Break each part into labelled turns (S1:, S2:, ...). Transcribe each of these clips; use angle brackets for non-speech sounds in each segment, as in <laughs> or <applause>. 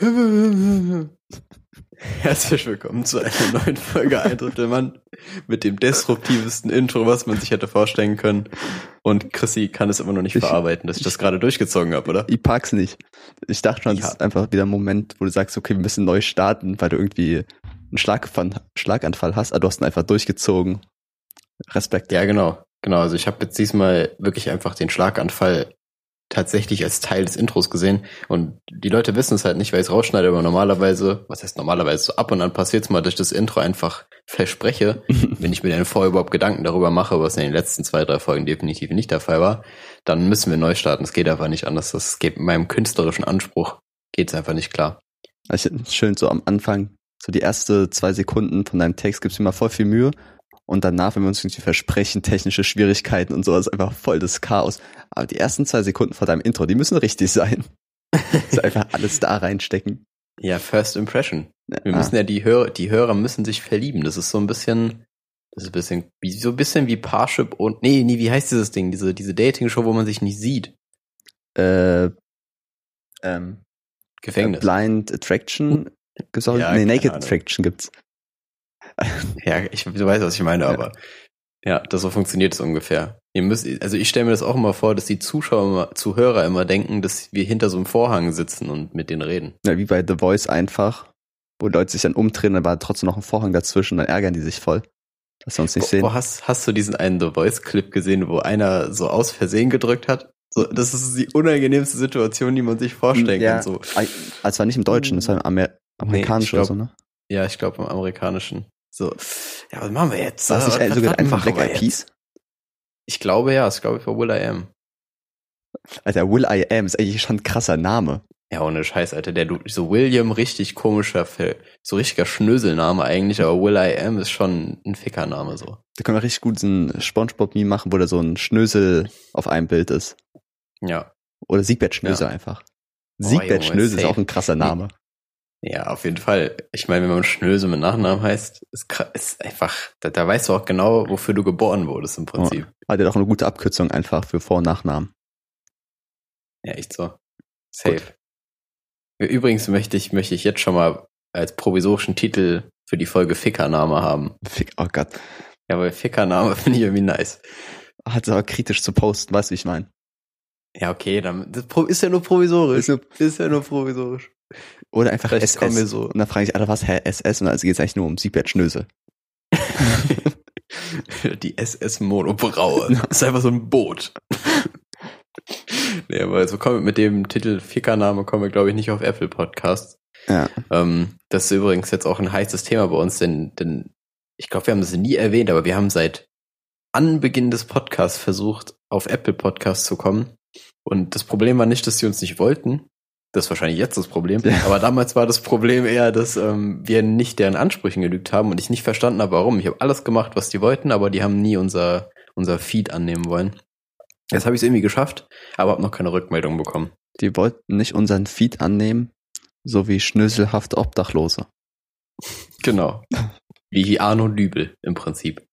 S1: <laughs> Herzlich willkommen zu einer neuen Folge Ein Drittel Mann mit dem disruptivsten Intro, was man sich hätte vorstellen können. Und Chrissy kann es immer noch nicht
S2: Ich-
S1: verarbeiten, dass ich das gerade durchgezogen habe, oder?
S2: Ich pack's nicht. Ich dachte schon,
S1: Ja.
S2: das ist einfach wieder ein Moment, wo du sagst, okay, wir müssen neu starten, weil du irgendwie einen Schlaganfall, Schlaganfall hast, aber du hast ihn einfach durchgezogen. Respekt.
S1: Ja, genau. Genau, also ich habe jetzt diesmal wirklich einfach den Schlaganfall tatsächlich als Teil des Intros gesehen. Und die Leute wissen es halt nicht, weil ich es rausschneide, aber normalerweise, was heißt normalerweise, so ab und an passiert es mal, dass ich das Intro einfach verspreche, <laughs> wenn ich mir dann vorher überhaupt Gedanken darüber mache, was in den letzten zwei, drei Folgen definitiv nicht der Fall war, dann müssen wir neu starten. Es geht einfach nicht anders. Das geht mit meinem künstlerischen Anspruch, geht es einfach nicht klar.
S2: Also schön so am Anfang, so die erste zwei Sekunden von deinem Text gibst du immer voll viel Mühe. Und danach, wenn wir uns irgendwie versprechen, technische Schwierigkeiten und sowas, einfach voll das Chaos. Aber die ersten zwei Sekunden vor deinem Intro, die müssen richtig sein. <laughs> also einfach alles da reinstecken.
S1: Ja, First Impression. Wir
S2: Ah.
S1: müssen ja die Hörer, die Hörer müssen sich verlieben. Das ist so ein bisschen, das ist ein bisschen, wie, so ein bisschen wie Parship und, nee, nee, wie heißt dieses Ding? Diese, diese Dating-Show, wo man sich nicht sieht.
S2: äh, ähm,
S1: Gefängnis.
S2: Blind Attraction gibt's auch?
S1: Ja,
S2: nee, Naked
S1: Ahnung.
S2: Attraction gibt's. <laughs>
S1: Ja, ich, du weißt, was ich meine,
S2: Ja.
S1: aber ja, das so funktioniert es ungefähr. Ihr müsst, also ich stelle mir das auch immer vor, dass die Zuschauer, Zuhörer immer denken, dass wir hinter so einem Vorhang sitzen und mit denen reden.
S2: Ja, wie bei The Voice einfach, wo Leute sich dann umdrehen, dann war trotzdem noch ein Vorhang dazwischen, dann ärgern die sich voll, dass wir uns nicht
S1: Wo,
S2: sehen.
S1: wo hast, hast du diesen einen The Voice-Clip gesehen, wo einer so aus Versehen gedrückt hat? So, das ist die unangenehmste Situation, die man sich vorstellen
S2: ja,
S1: kann. So.
S2: Also war nicht im Deutschen, das war im Amer amerikanischen
S1: Nee,
S2: oder so, ne?
S1: Ja, ich glaube im amerikanischen. So, ja, was machen wir jetzt?
S2: War es nicht
S1: Was-
S2: sogar
S1: was
S2: einfach Black Eyed? Peas?
S1: Ich glaube ja, ich glaube für Will I Am.
S2: Alter, Will I Am ist eigentlich schon ein krasser Name.
S1: Ja, ohne Scheiß, Alter. Der so William, richtig komischer, so richtiger Schnöselname eigentlich, aber Will I Am ist schon ein Fickername so.
S2: Da können wir richtig gut so ein Spongebob-Meme machen, wo da so ein Schnösel auf einem Bild ist.
S1: Ja.
S2: Oder Siegbert Schnösel
S1: Ja.
S2: einfach.
S1: Oh,
S2: Siegbert
S1: Junge,
S2: Schnösel ist auch ein krasser Name.
S1: Ja, auf jeden Fall. Ich meine, wenn man Schnösel mit Nachnamen heißt, ist, ist einfach, da, da weißt du auch genau, wofür du geboren wurdest im Prinzip.
S2: Hat ja auch eine gute Abkürzung einfach für Vor- und Nachnamen.
S1: Ja, echt so. Safe. Übrigens möchte ich, möchte ich jetzt schon mal als provisorischen Titel für die Folge Fickername haben.
S2: Fick, oh Gott.
S1: Ja, weil Fickername <laughs> finde ich irgendwie nice.
S2: Hat aber kritisch zu posten, weißt du, wie ich meine?
S1: Ja, okay, dann das ist ja nur provisorisch.
S2: Ist
S1: Ist ja nur provisorisch.
S2: Oder einfach
S1: Vielleicht
S2: SS.
S1: wir so-
S2: Und dann frage ich, Alter, was, hä, SS? Und dann geht es eigentlich nur um Siegbert Schnösel. <laughs>
S1: die SS Monobraue. Das <laughs> ist einfach so ein Boot. <laughs> nee, aber so kommen mit dem Titel Fickername kommen wir, glaube ich, nicht auf Apple Podcasts.
S2: Ja.
S1: Ähm, das ist übrigens jetzt auch ein heißes Thema bei uns, denn, denn ich glaube, wir haben das nie erwähnt, aber wir haben seit Anbeginn des Podcasts versucht, auf Apple Podcasts zu kommen. Und das Problem war nicht, dass sie uns nicht wollten. Das ist wahrscheinlich jetzt das Problem.
S2: Ja.
S1: Aber damals war das Problem eher, dass ähm, wir nicht deren Ansprüchen genügt haben und ich nicht verstanden habe, warum. Ich habe alles gemacht, was die wollten, aber die haben nie unser, unser Feed annehmen wollen. Jetzt habe ich es irgendwie geschafft, aber habe noch keine Rückmeldung bekommen.
S2: Die wollten nicht unseren Feed annehmen, so wie schnöselhafte Obdachlose.
S1: Genau. Wie Arno Lübel im Prinzip.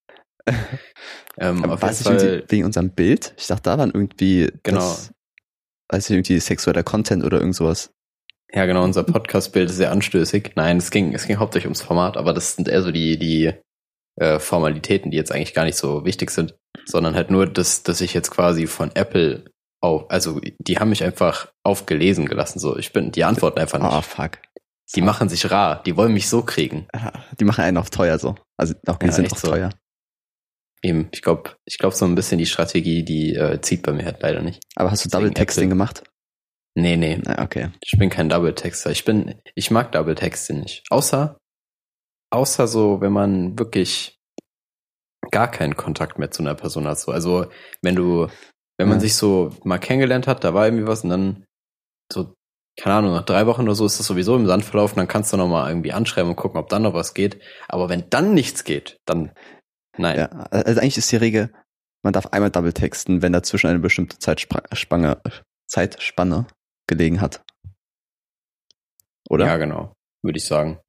S1: <laughs> ähm,
S2: es nicht
S1: Fall,
S2: wegen unserem Bild? Ich dachte, da waren irgendwie,
S1: Genau.
S2: das, weiß ich, irgendwie sexueller Content oder irgend sowas.
S1: ja genau, unser Podcast-Bild ist sehr anstößig. Nein, es ging, es ging hauptsächlich ums Format, aber das sind eher so die, die äh, Formalitäten, die jetzt eigentlich gar nicht so wichtig sind, sondern halt nur, dass, dass ich jetzt quasi von Apple auf, also die haben mich einfach aufgelesen gelassen. So, ich bin, die antworten einfach nicht.
S2: Ah, fuck.
S1: die machen sich rar, die wollen mich so kriegen. <laughs>
S2: Die machen einen auf teuer so. Also auch die
S1: Ja,
S2: sind auch
S1: so.
S2: teuer.
S1: Eben, ich glaube, ich glaube so ein bisschen die Strategie, die äh, zieht bei mir halt leider nicht.
S2: Aber hast du
S1: Deswegen
S2: Double Texting
S1: Apple.
S2: gemacht?
S1: Nee, nee,
S2: Na, okay.
S1: Ich bin kein Double Texter. Ich bin, ich mag Double Texte nicht. Außer, außer so, wenn man wirklich gar keinen Kontakt mehr zu einer Person hat. So, also, wenn du, wenn man
S2: Ja.
S1: sich so mal kennengelernt hat, da war irgendwie was und dann so, keine Ahnung, nach drei Wochen oder so ist das sowieso im Sand verlaufen, dann kannst du noch mal irgendwie anschreiben und gucken, ob dann noch was geht. Aber wenn dann nichts geht, dann, nein.
S2: Ja, also eigentlich ist die Regel, man darf einmal Double texten, wenn dazwischen eine bestimmte Zeitspanne, Zeitspanne gelegen hat. Oder?
S1: Ja, genau, würde ich sagen.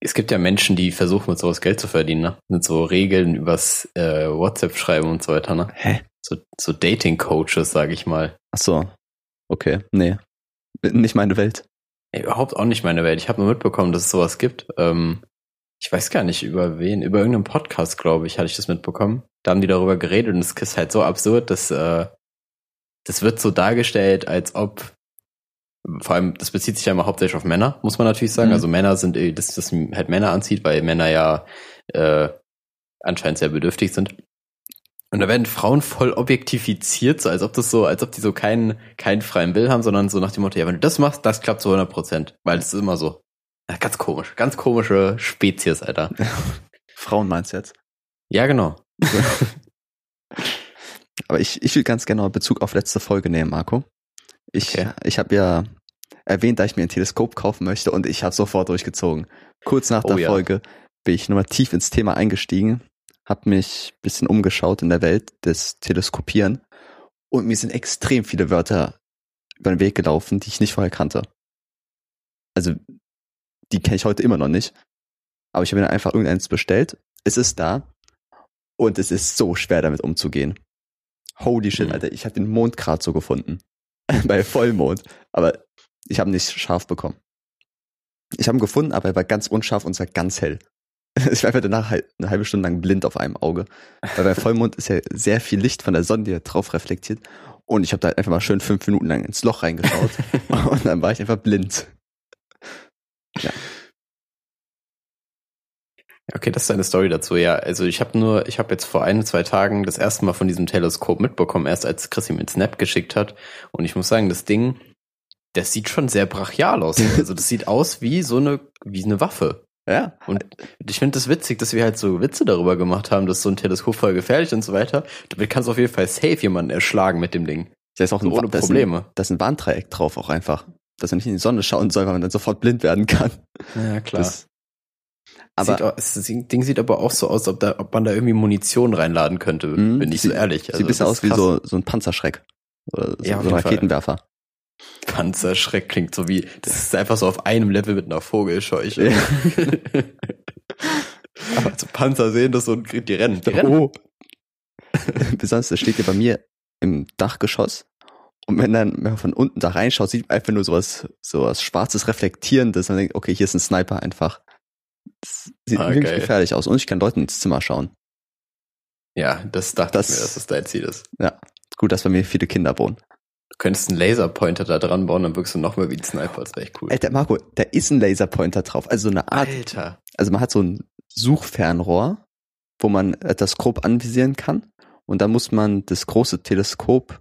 S1: Es gibt ja Menschen, die versuchen mit sowas Geld zu verdienen, ne? Mit so Regeln übers äh, WhatsApp schreiben und so weiter, ne?
S2: Hä?
S1: So, so Dating-Coaches, sage ich mal.
S2: Ach so. Okay, nee. Nicht meine Welt.
S1: Ey, überhaupt auch nicht meine Welt. Ich habe nur mitbekommen, dass es sowas gibt. Ähm, ich weiß gar nicht über wen, über irgendeinen Podcast, glaube ich, hatte ich das mitbekommen. Da haben die darüber geredet und es ist halt so absurd, dass äh, das wird so dargestellt, als ob vor allem, das bezieht sich ja immer hauptsächlich auf Männer, muss man natürlich sagen. Mhm. Also Männer sind, äh, dass das halt Männer anzieht, weil Männer ja äh, anscheinend sehr bedürftig sind. Und da werden Frauen voll objektifiziert, so als ob das so, als ob die so keinen, keinen freien Will haben, sondern so nach dem Motto, ja, wenn du das machst, das klappt zu 100 Prozent. Weil es ist immer so. Ganz komisch, ganz komische Spezies, Alter. <laughs>
S2: Frauen meinst du jetzt?
S1: Ja, genau. <laughs>
S2: Aber ich, ich will ganz gerne Bezug auf letzte Folge nehmen, Marco. Ich, okay. ich habe ja erwähnt, dass ich mir ein Teleskop kaufen möchte und ich habe sofort durchgezogen. Kurz nach oh, der ja. Folge bin ich nochmal tief ins Thema eingestiegen, habe mich bisschen umgeschaut in der Welt des Teleskopieren und mir sind extrem viele Wörter über den Weg gelaufen, die ich nicht vorher kannte. Also die kenne ich heute immer noch nicht. Aber ich habe mir einfach irgendeins bestellt. Es ist da und es ist so schwer damit umzugehen. Holy shit, mhm. Alter, ich habe den Mond gerade so gefunden. <laughs> Bei Vollmond. Aber ich habe ihn nicht scharf bekommen. Ich habe ihn gefunden, aber er war ganz unscharf und zwar ganz hell. <laughs> Ich war einfach danach halt eine halbe Stunde lang blind auf einem Auge. Weil bei Vollmond ist ja sehr viel Licht von der Sonne, die drauf reflektiert. Und ich habe da einfach mal schön fünf Minuten lang ins Loch reingeschaut. <laughs> und dann war ich einfach blind.
S1: Ja. Okay, das ist eine Story dazu, ja. Also ich habe nur, ich habe jetzt vor ein, zwei Tagen das erste Mal von diesem Teleskop mitbekommen, erst als Chris ihm einen Snap geschickt hat. Und ich muss sagen, das Ding, das sieht schon sehr brachial aus. <laughs> Also das sieht aus wie so eine, wie eine Waffe. Ja. Und ich finde das witzig, dass wir halt so Witze darüber gemacht haben, dass so ein Teleskop voll gefährlich und so weiter. Damit kannst du auf jeden Fall safe jemanden erschlagen mit dem Ding.
S2: Da ist auch so ein, ohne Probleme. Da ist ein Warndreieck drauf auch einfach. Dass er nicht in die Sonne schauen soll, weil man dann sofort blind werden kann.
S1: Ja, klar. Das, aber auch, das Ding sieht aber auch so aus, ob, da, ob man da irgendwie Munition reinladen könnte,
S2: mhm, bin ich so ehrlich. Also, sieht ein bisschen aus wie so, so ein Panzerschreck. Oder so, ja, so ein Raketenwerfer. Fall.
S1: Panzerschreck klingt so wie, das ist einfach so auf einem Level mit einer Vogelscheuche. Ja. <laughs> aber so Panzer sehen das und die rennen. Die rennen. Oh. <laughs>
S2: Besonders, das steht ja bei mir im Dachgeschoss. Und wenn dann wenn man von unten da reinschaut, sieht man einfach nur sowas, sowas schwarzes, reflektierendes. Man denkt, okay, hier ist ein Sniper einfach. Das sieht ah, wirklich gefährlich aus. Und ich kann Leuten ins Zimmer schauen.
S1: Ja, das dachte das, ich mir, dass das dein Ziel ist.
S2: Ja, gut, dass bei mir viele Kinder wohnen.
S1: Du könntest einen Laserpointer da dran bauen, dann wirkst du noch mehr wie ein Sniper, das wäre echt cool.
S2: Alter, Marco, da ist ein Laserpointer drauf. Also eine Art. Alter. Also man hat so ein Suchfernrohr, wo man das grob anvisieren kann. Und dann muss man das große Teleskop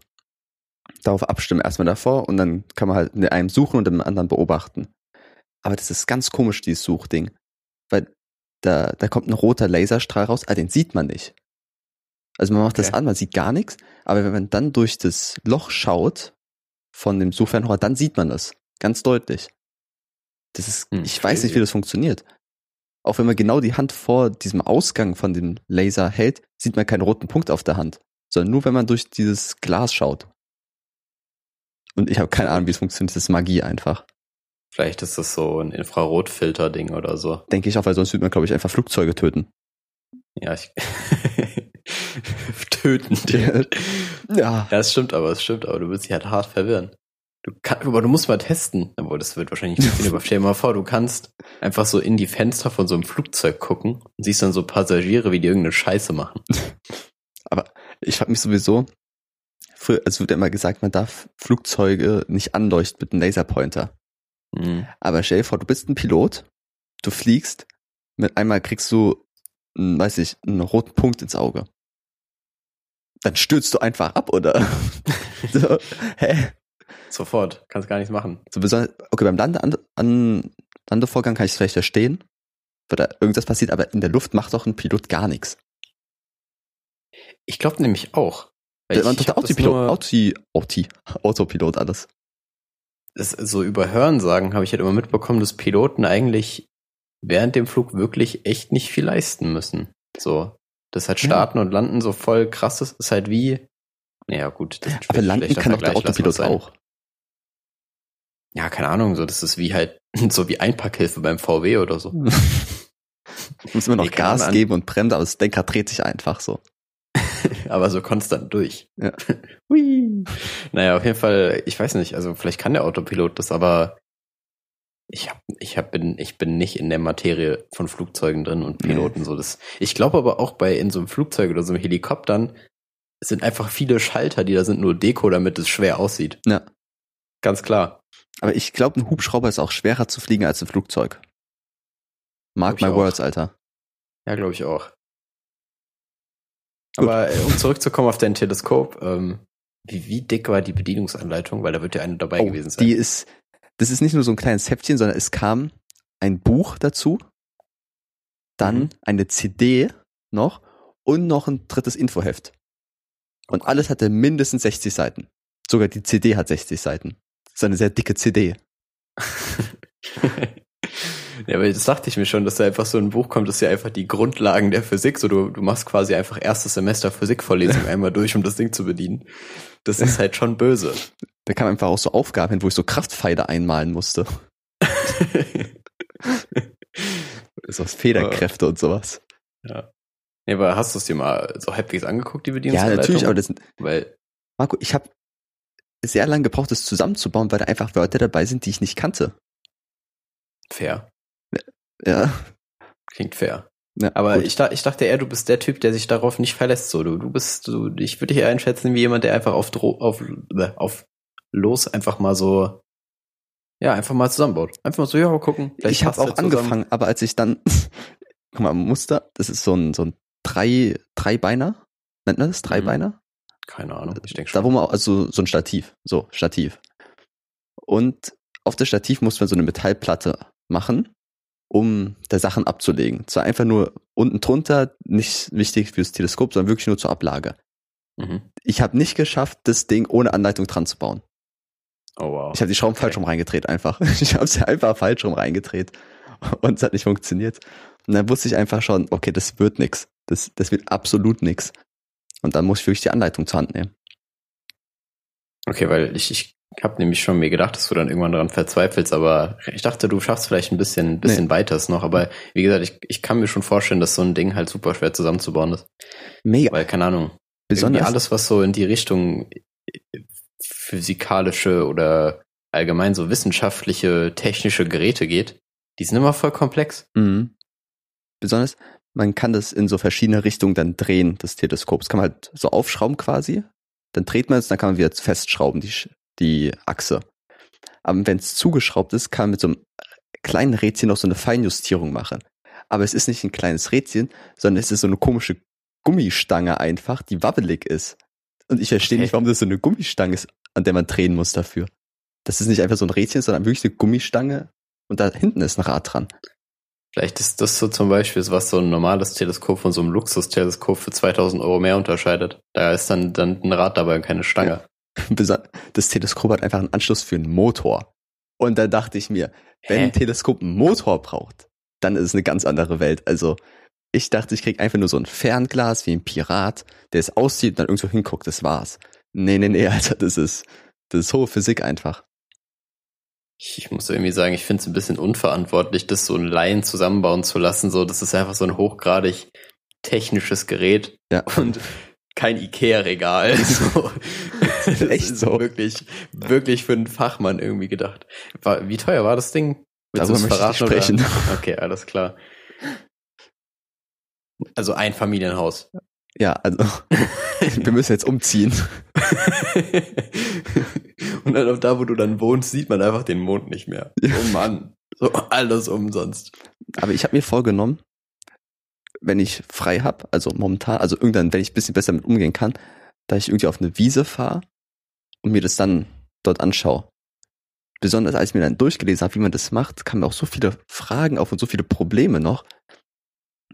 S2: darauf abstimmen, erstmal davor. Und dann kann man halt in einem suchen und im anderen beobachten. Aber das ist ganz komisch, dieses Suchding weil da, da kommt ein roter Laserstrahl raus, ah, den sieht man nicht. Also man macht okay. das an, man sieht gar nichts, aber wenn man dann durch das Loch schaut von dem Suchfernrohr, dann sieht man das ganz deutlich. Das ist, hm, ich weiß nicht, wie das funktioniert. Auch wenn man genau die Hand vor diesem Ausgang von dem Laser hält, sieht man keinen roten Punkt auf der Hand, sondern nur, wenn man durch dieses Glas schaut. Und ich habe keine Ahnung, wie es funktioniert. Das ist Magie einfach.
S1: Vielleicht ist das so ein Infrarotfilter-Ding oder so.
S2: Denke ich auch, weil sonst würde man, glaube ich, einfach Flugzeuge töten.
S1: Ja, ich <laughs> töten. Ja. ja. Das stimmt aber, das stimmt aber. Du wirst dich halt hart verwirren. Du kannst, aber du musst mal testen. Aber das wird wahrscheinlich nicht gehen. aber stell dir mal vor, du kannst einfach so in die Fenster von so einem Flugzeug gucken und siehst dann so Passagiere, wie die irgendeine Scheiße machen. <laughs>
S2: aber ich frage mich sowieso, früher, es wird ja immer gesagt, man darf Flugzeuge nicht anleuchten mit einem Laserpointer. Mhm. Aber stell dir vor, du bist ein Pilot, du fliegst, mit einmal kriegst du, weiß ich, einen roten Punkt ins Auge. Dann stürzt du einfach ab, oder? <laughs>
S1: so, hä? Sofort, kannst gar nichts machen.
S2: So okay, beim Lande an, an, Landevorgang kann ich es vielleicht verstehen, weil da irgendwas passiert, aber in der Luft macht doch ein Pilot gar nichts.
S1: Ich glaube nämlich auch.
S2: Man ich, doch Autopilot, Auto, Auto, Autopilot alles
S1: das so über Hörensagen habe ich halt immer mitbekommen, dass Piloten eigentlich während dem Flug wirklich echt nicht viel leisten müssen. So, das halt starten ja. und landen so voll krass ist, ist halt wie, naja gut.
S2: Aber landen kann doch der Autopilot auch.
S1: Ja, keine Ahnung, so, das ist wie halt, <laughs> so wie Einpackhilfe beim VW oder so. <laughs>
S2: muss immer noch nee, Gas geben und bremsen, aber das Denker dreht sich einfach so.
S1: Aber so konstant durch. Ja. <laughs> Hui. Naja, auf jeden Fall, ich weiß nicht, also vielleicht kann der Autopilot das, aber Ich hab, ich hab, bin, ich bin nicht in der Materie von Flugzeugen drin und Piloten nee. so. Das, ich glaube aber auch bei in so einem Flugzeug oder so einem Helikoptern sind einfach viele Schalter, die da sind nur Deko, damit es schwer aussieht.
S2: Ja.
S1: Ganz klar.
S2: Aber ich glaube, ein Hubschrauber ist auch schwerer zu fliegen als ein Flugzeug. Mark my words, Alter.
S1: Ja, glaube ich auch. Gut. Aber äh, um zurückzukommen auf dein Teleskop, ähm, wie, wie dick war die Bedienungsanleitung? Weil da wird ja eine dabei oh, gewesen sein.
S2: Die ist, das ist nicht nur so ein kleines Heftchen, sondern es kam ein Buch dazu, dann mhm. eine CD noch und noch ein drittes Infoheft. Und alles hatte mindestens 60 Seiten. Sogar die CD hat 60 Seiten. Das ist eine sehr dicke CD. <laughs>
S1: Ja, aber das dachte ich mir schon, dass da einfach so ein Buch kommt, das ja einfach die Grundlagen der Physik. So, du, du machst quasi einfach erstes Semester Physikvorlesung <laughs> einmal durch, um das Ding zu bedienen. Das ist halt schon böse.
S2: Da kam einfach auch so Aufgaben hin, wo ich so Kraftpfeile einmalen musste. <laughs> so Federkräfte und sowas.
S1: Ja. Ja, aber hast du es dir mal so halbwegs angeguckt, die Bedienungsanleitung?
S2: Ja, natürlich, aber das,
S1: weil
S2: Marco, ich habe sehr lange gebraucht, das zusammenzubauen, weil da einfach Wörter dabei sind, die ich nicht kannte.
S1: Fair.
S2: Ja.
S1: Klingt fair. Ja, aber ich, ich dachte eher, du bist der Typ, der sich darauf nicht verlässt. So, du, du bist, du, ich würde dich einschätzen wie jemand, der einfach auf, Dro auf, äh, auf los einfach mal so, ja, einfach mal zusammenbaut. Einfach mal so, ja, gucken.
S2: Ich habe auch halt angefangen, aber als ich dann, <laughs> guck mal, Muster, das ist so ein, so ein drei, Dreibeiner, nennt man das? Dreibeiner? Mhm.
S1: Keine Ahnung, ich denke schon.
S2: Da wo man, also so ein Stativ, so, Stativ. Und auf das Stativ muss man so eine Metallplatte machen um da Sachen abzulegen. Zwar einfach nur unten drunter, nicht wichtig fürs Teleskop, sondern wirklich nur zur Ablage. Mhm. Ich habe nicht geschafft, das Ding ohne Anleitung dran zu bauen.
S1: Oh wow.
S2: Ich habe die Schrauben okay. falsch rum reingedreht einfach. <laughs> Ich habe sie einfach falsch rum reingedreht und es hat nicht funktioniert. Und dann wusste ich einfach schon, okay, das wird nix. Das, das wird absolut nix. Und dann muss ich wirklich die Anleitung zur Hand nehmen.
S1: Okay, weil ich, ich ich habe nämlich schon mir gedacht, dass du dann irgendwann daran verzweifelst, aber ich dachte, du schaffst vielleicht ein bisschen, bisschen nee. weiteres noch. Aber wie gesagt, ich, ich kann mir schon vorstellen, dass so ein Ding halt super schwer zusammenzubauen ist.
S2: Mega.
S1: Weil, keine Ahnung, Besonders alles, was so in die Richtung physikalische oder allgemein so wissenschaftliche, technische Geräte geht, die sind immer voll komplex.
S2: Mhm. Besonders, man kann das in so verschiedene Richtungen dann drehen, das Teleskop. Das kann man halt so aufschrauben quasi. Dann dreht man es, dann kann man wieder festschrauben, die die Achse. Aber wenn es zugeschraubt ist, kann man mit so einem kleinen Rädchen noch so eine Feinjustierung machen. Aber es ist nicht ein kleines Rädchen, sondern es ist so eine komische Gummistange einfach, die wabbelig ist. Und ich verstehe okay. nicht, warum das so eine Gummistange ist, an der man drehen muss dafür. Das ist nicht einfach so ein Rädchen, sondern wirklich eine Gummistange und da hinten ist ein Rad dran.
S1: Vielleicht ist das so zum Beispiel, was so ein normales Teleskop von so einem Luxusteleskop für 2000 Euro mehr unterscheidet. Da ist dann, dann ein Rad dabei und keine Stange. Ja. <laughs>
S2: das Teleskop hat einfach einen Anschluss für einen Motor. Und da dachte ich mir, wenn Hä? ein Teleskop einen Motor braucht, dann ist es eine ganz andere Welt. Also ich dachte, ich krieg einfach nur so ein Fernglas wie ein Pirat, der es auszieht und dann irgendwo hinguckt, das war's. Nee, nee, nee, <laughs> Alter, das ist, das ist hohe Physik einfach.
S1: Ich muss irgendwie sagen, ich finde es ein bisschen unverantwortlich, das so ein Laien zusammenbauen zu lassen. So, das ist einfach so ein hochgradig technisches Gerät.
S2: Ja.
S1: Und kein Ikea-Regal. <laughs> So. <laughs> Echt so. Wirklich, wirklich für einen Fachmann irgendwie gedacht. War, wie teuer war das Ding?
S2: Willst Darüber möchte ich sprechen.
S1: Oder? <laughs> Okay, alles klar. Also ein Familienhaus.
S2: Ja, also <laughs> wir müssen jetzt umziehen.
S1: Und dann auch da, wo du dann wohnst, sieht man einfach den Mond nicht mehr. Oh Mann, so alles umsonst.
S2: Aber ich habe mir vorgenommen, wenn ich frei hab, also momentan, also irgendwann, wenn ich ein bisschen besser mit umgehen kann, da ich irgendwie auf eine Wiese fahre und mir das dann dort anschaue. Besonders als ich mir dann durchgelesen habe, wie man das macht, kamen mir auch so viele Fragen auf und so viele Probleme noch.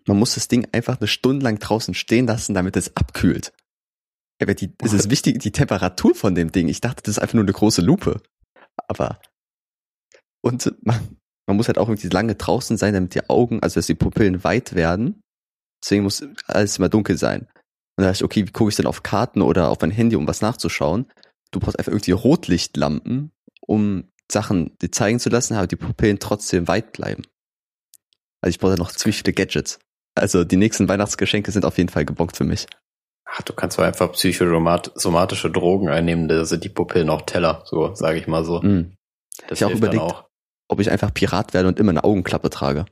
S2: Man muss das Ding einfach eine Stunde lang draußen stehen lassen, damit es abkühlt. Aber die, es ist <laughs> wichtig, die Temperatur von dem Ding. Ich dachte, das ist einfach nur eine große Lupe. Aber und man, man muss halt auch irgendwie lange draußen sein, damit die Augen, also dass die Pupillen weit werden Deswegen muss alles immer dunkel sein. Und da dachte ich, okay, wie gucke ich denn auf Karten oder auf mein Handy, um was nachzuschauen? Du brauchst einfach irgendwie Rotlichtlampen, um Sachen dir zeigen zu lassen, aber die Pupillen trotzdem weit bleiben. Also ich brauche noch ziemlich viele Gadgets. Also die nächsten Weihnachtsgeschenke sind auf jeden Fall gebockt für mich.
S1: Ach, du kannst doch einfach psychosomatische Drogen einnehmen, da sind die Pupillen auch Teller, so sage ich mal so.
S2: Mm. Das ich auch überlegt, auch. ob ich einfach Pirat werde und immer eine Augenklappe trage.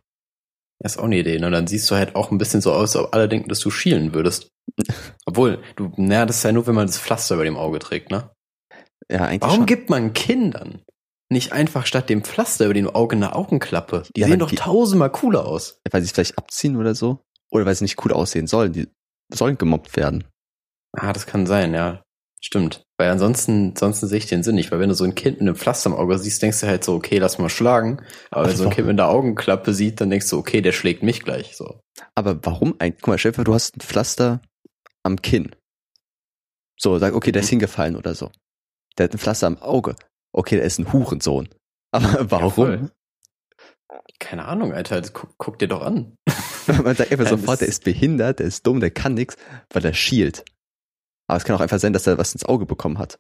S1: Das ist auch eine Idee. Und dann siehst du halt auch ein bisschen so aus, als ob alle denken, dass du schielen würdest. <laughs> Obwohl, du, naja, das ist ja nur, wenn man das Pflaster über dem Auge trägt, ne?
S2: Ja, eigentlich
S1: Warum
S2: schon.
S1: gibt man Kindern nicht einfach statt dem Pflaster über dem Auge eine Augenklappe? Die
S2: Ja,
S1: sehen doch
S2: die-
S1: tausendmal cooler aus.
S2: Weil sie es vielleicht abziehen oder so. Oder weil sie nicht cool aussehen sollen. Die sollen gemobbt werden.
S1: Ah, das kann sein, ja. Stimmt. Weil ansonsten, ansonsten sehe ich den Sinn nicht. Weil wenn du so ein Kind mit einem Pflaster im Auge siehst, denkst du halt so, okay, lass mal schlagen. Aber
S2: Aber
S1: wenn so ein Kind mit einer Augenklappe sieht, dann denkst du, okay, der schlägt mich gleich. So.
S2: Aber warum eigentlich? Guck mal, Schäfer, du hast ein Pflaster am Kinn. So, sag, okay, der ist
S1: Mhm.
S2: hingefallen oder so. Der hat ein Pflaster am Auge. Okay, der ist ein Hurensohn. <laughs> Aber warum?
S1: voll. Keine Ahnung, Alter. Guck, guck dir doch an. <laughs>
S2: Man sagt einfach
S1: Ja,
S2: sofort, der ist behindert, der ist dumm, der kann nix, weil er schielt. Aber es kann auch einfach sein, dass er was ins Auge bekommen hat.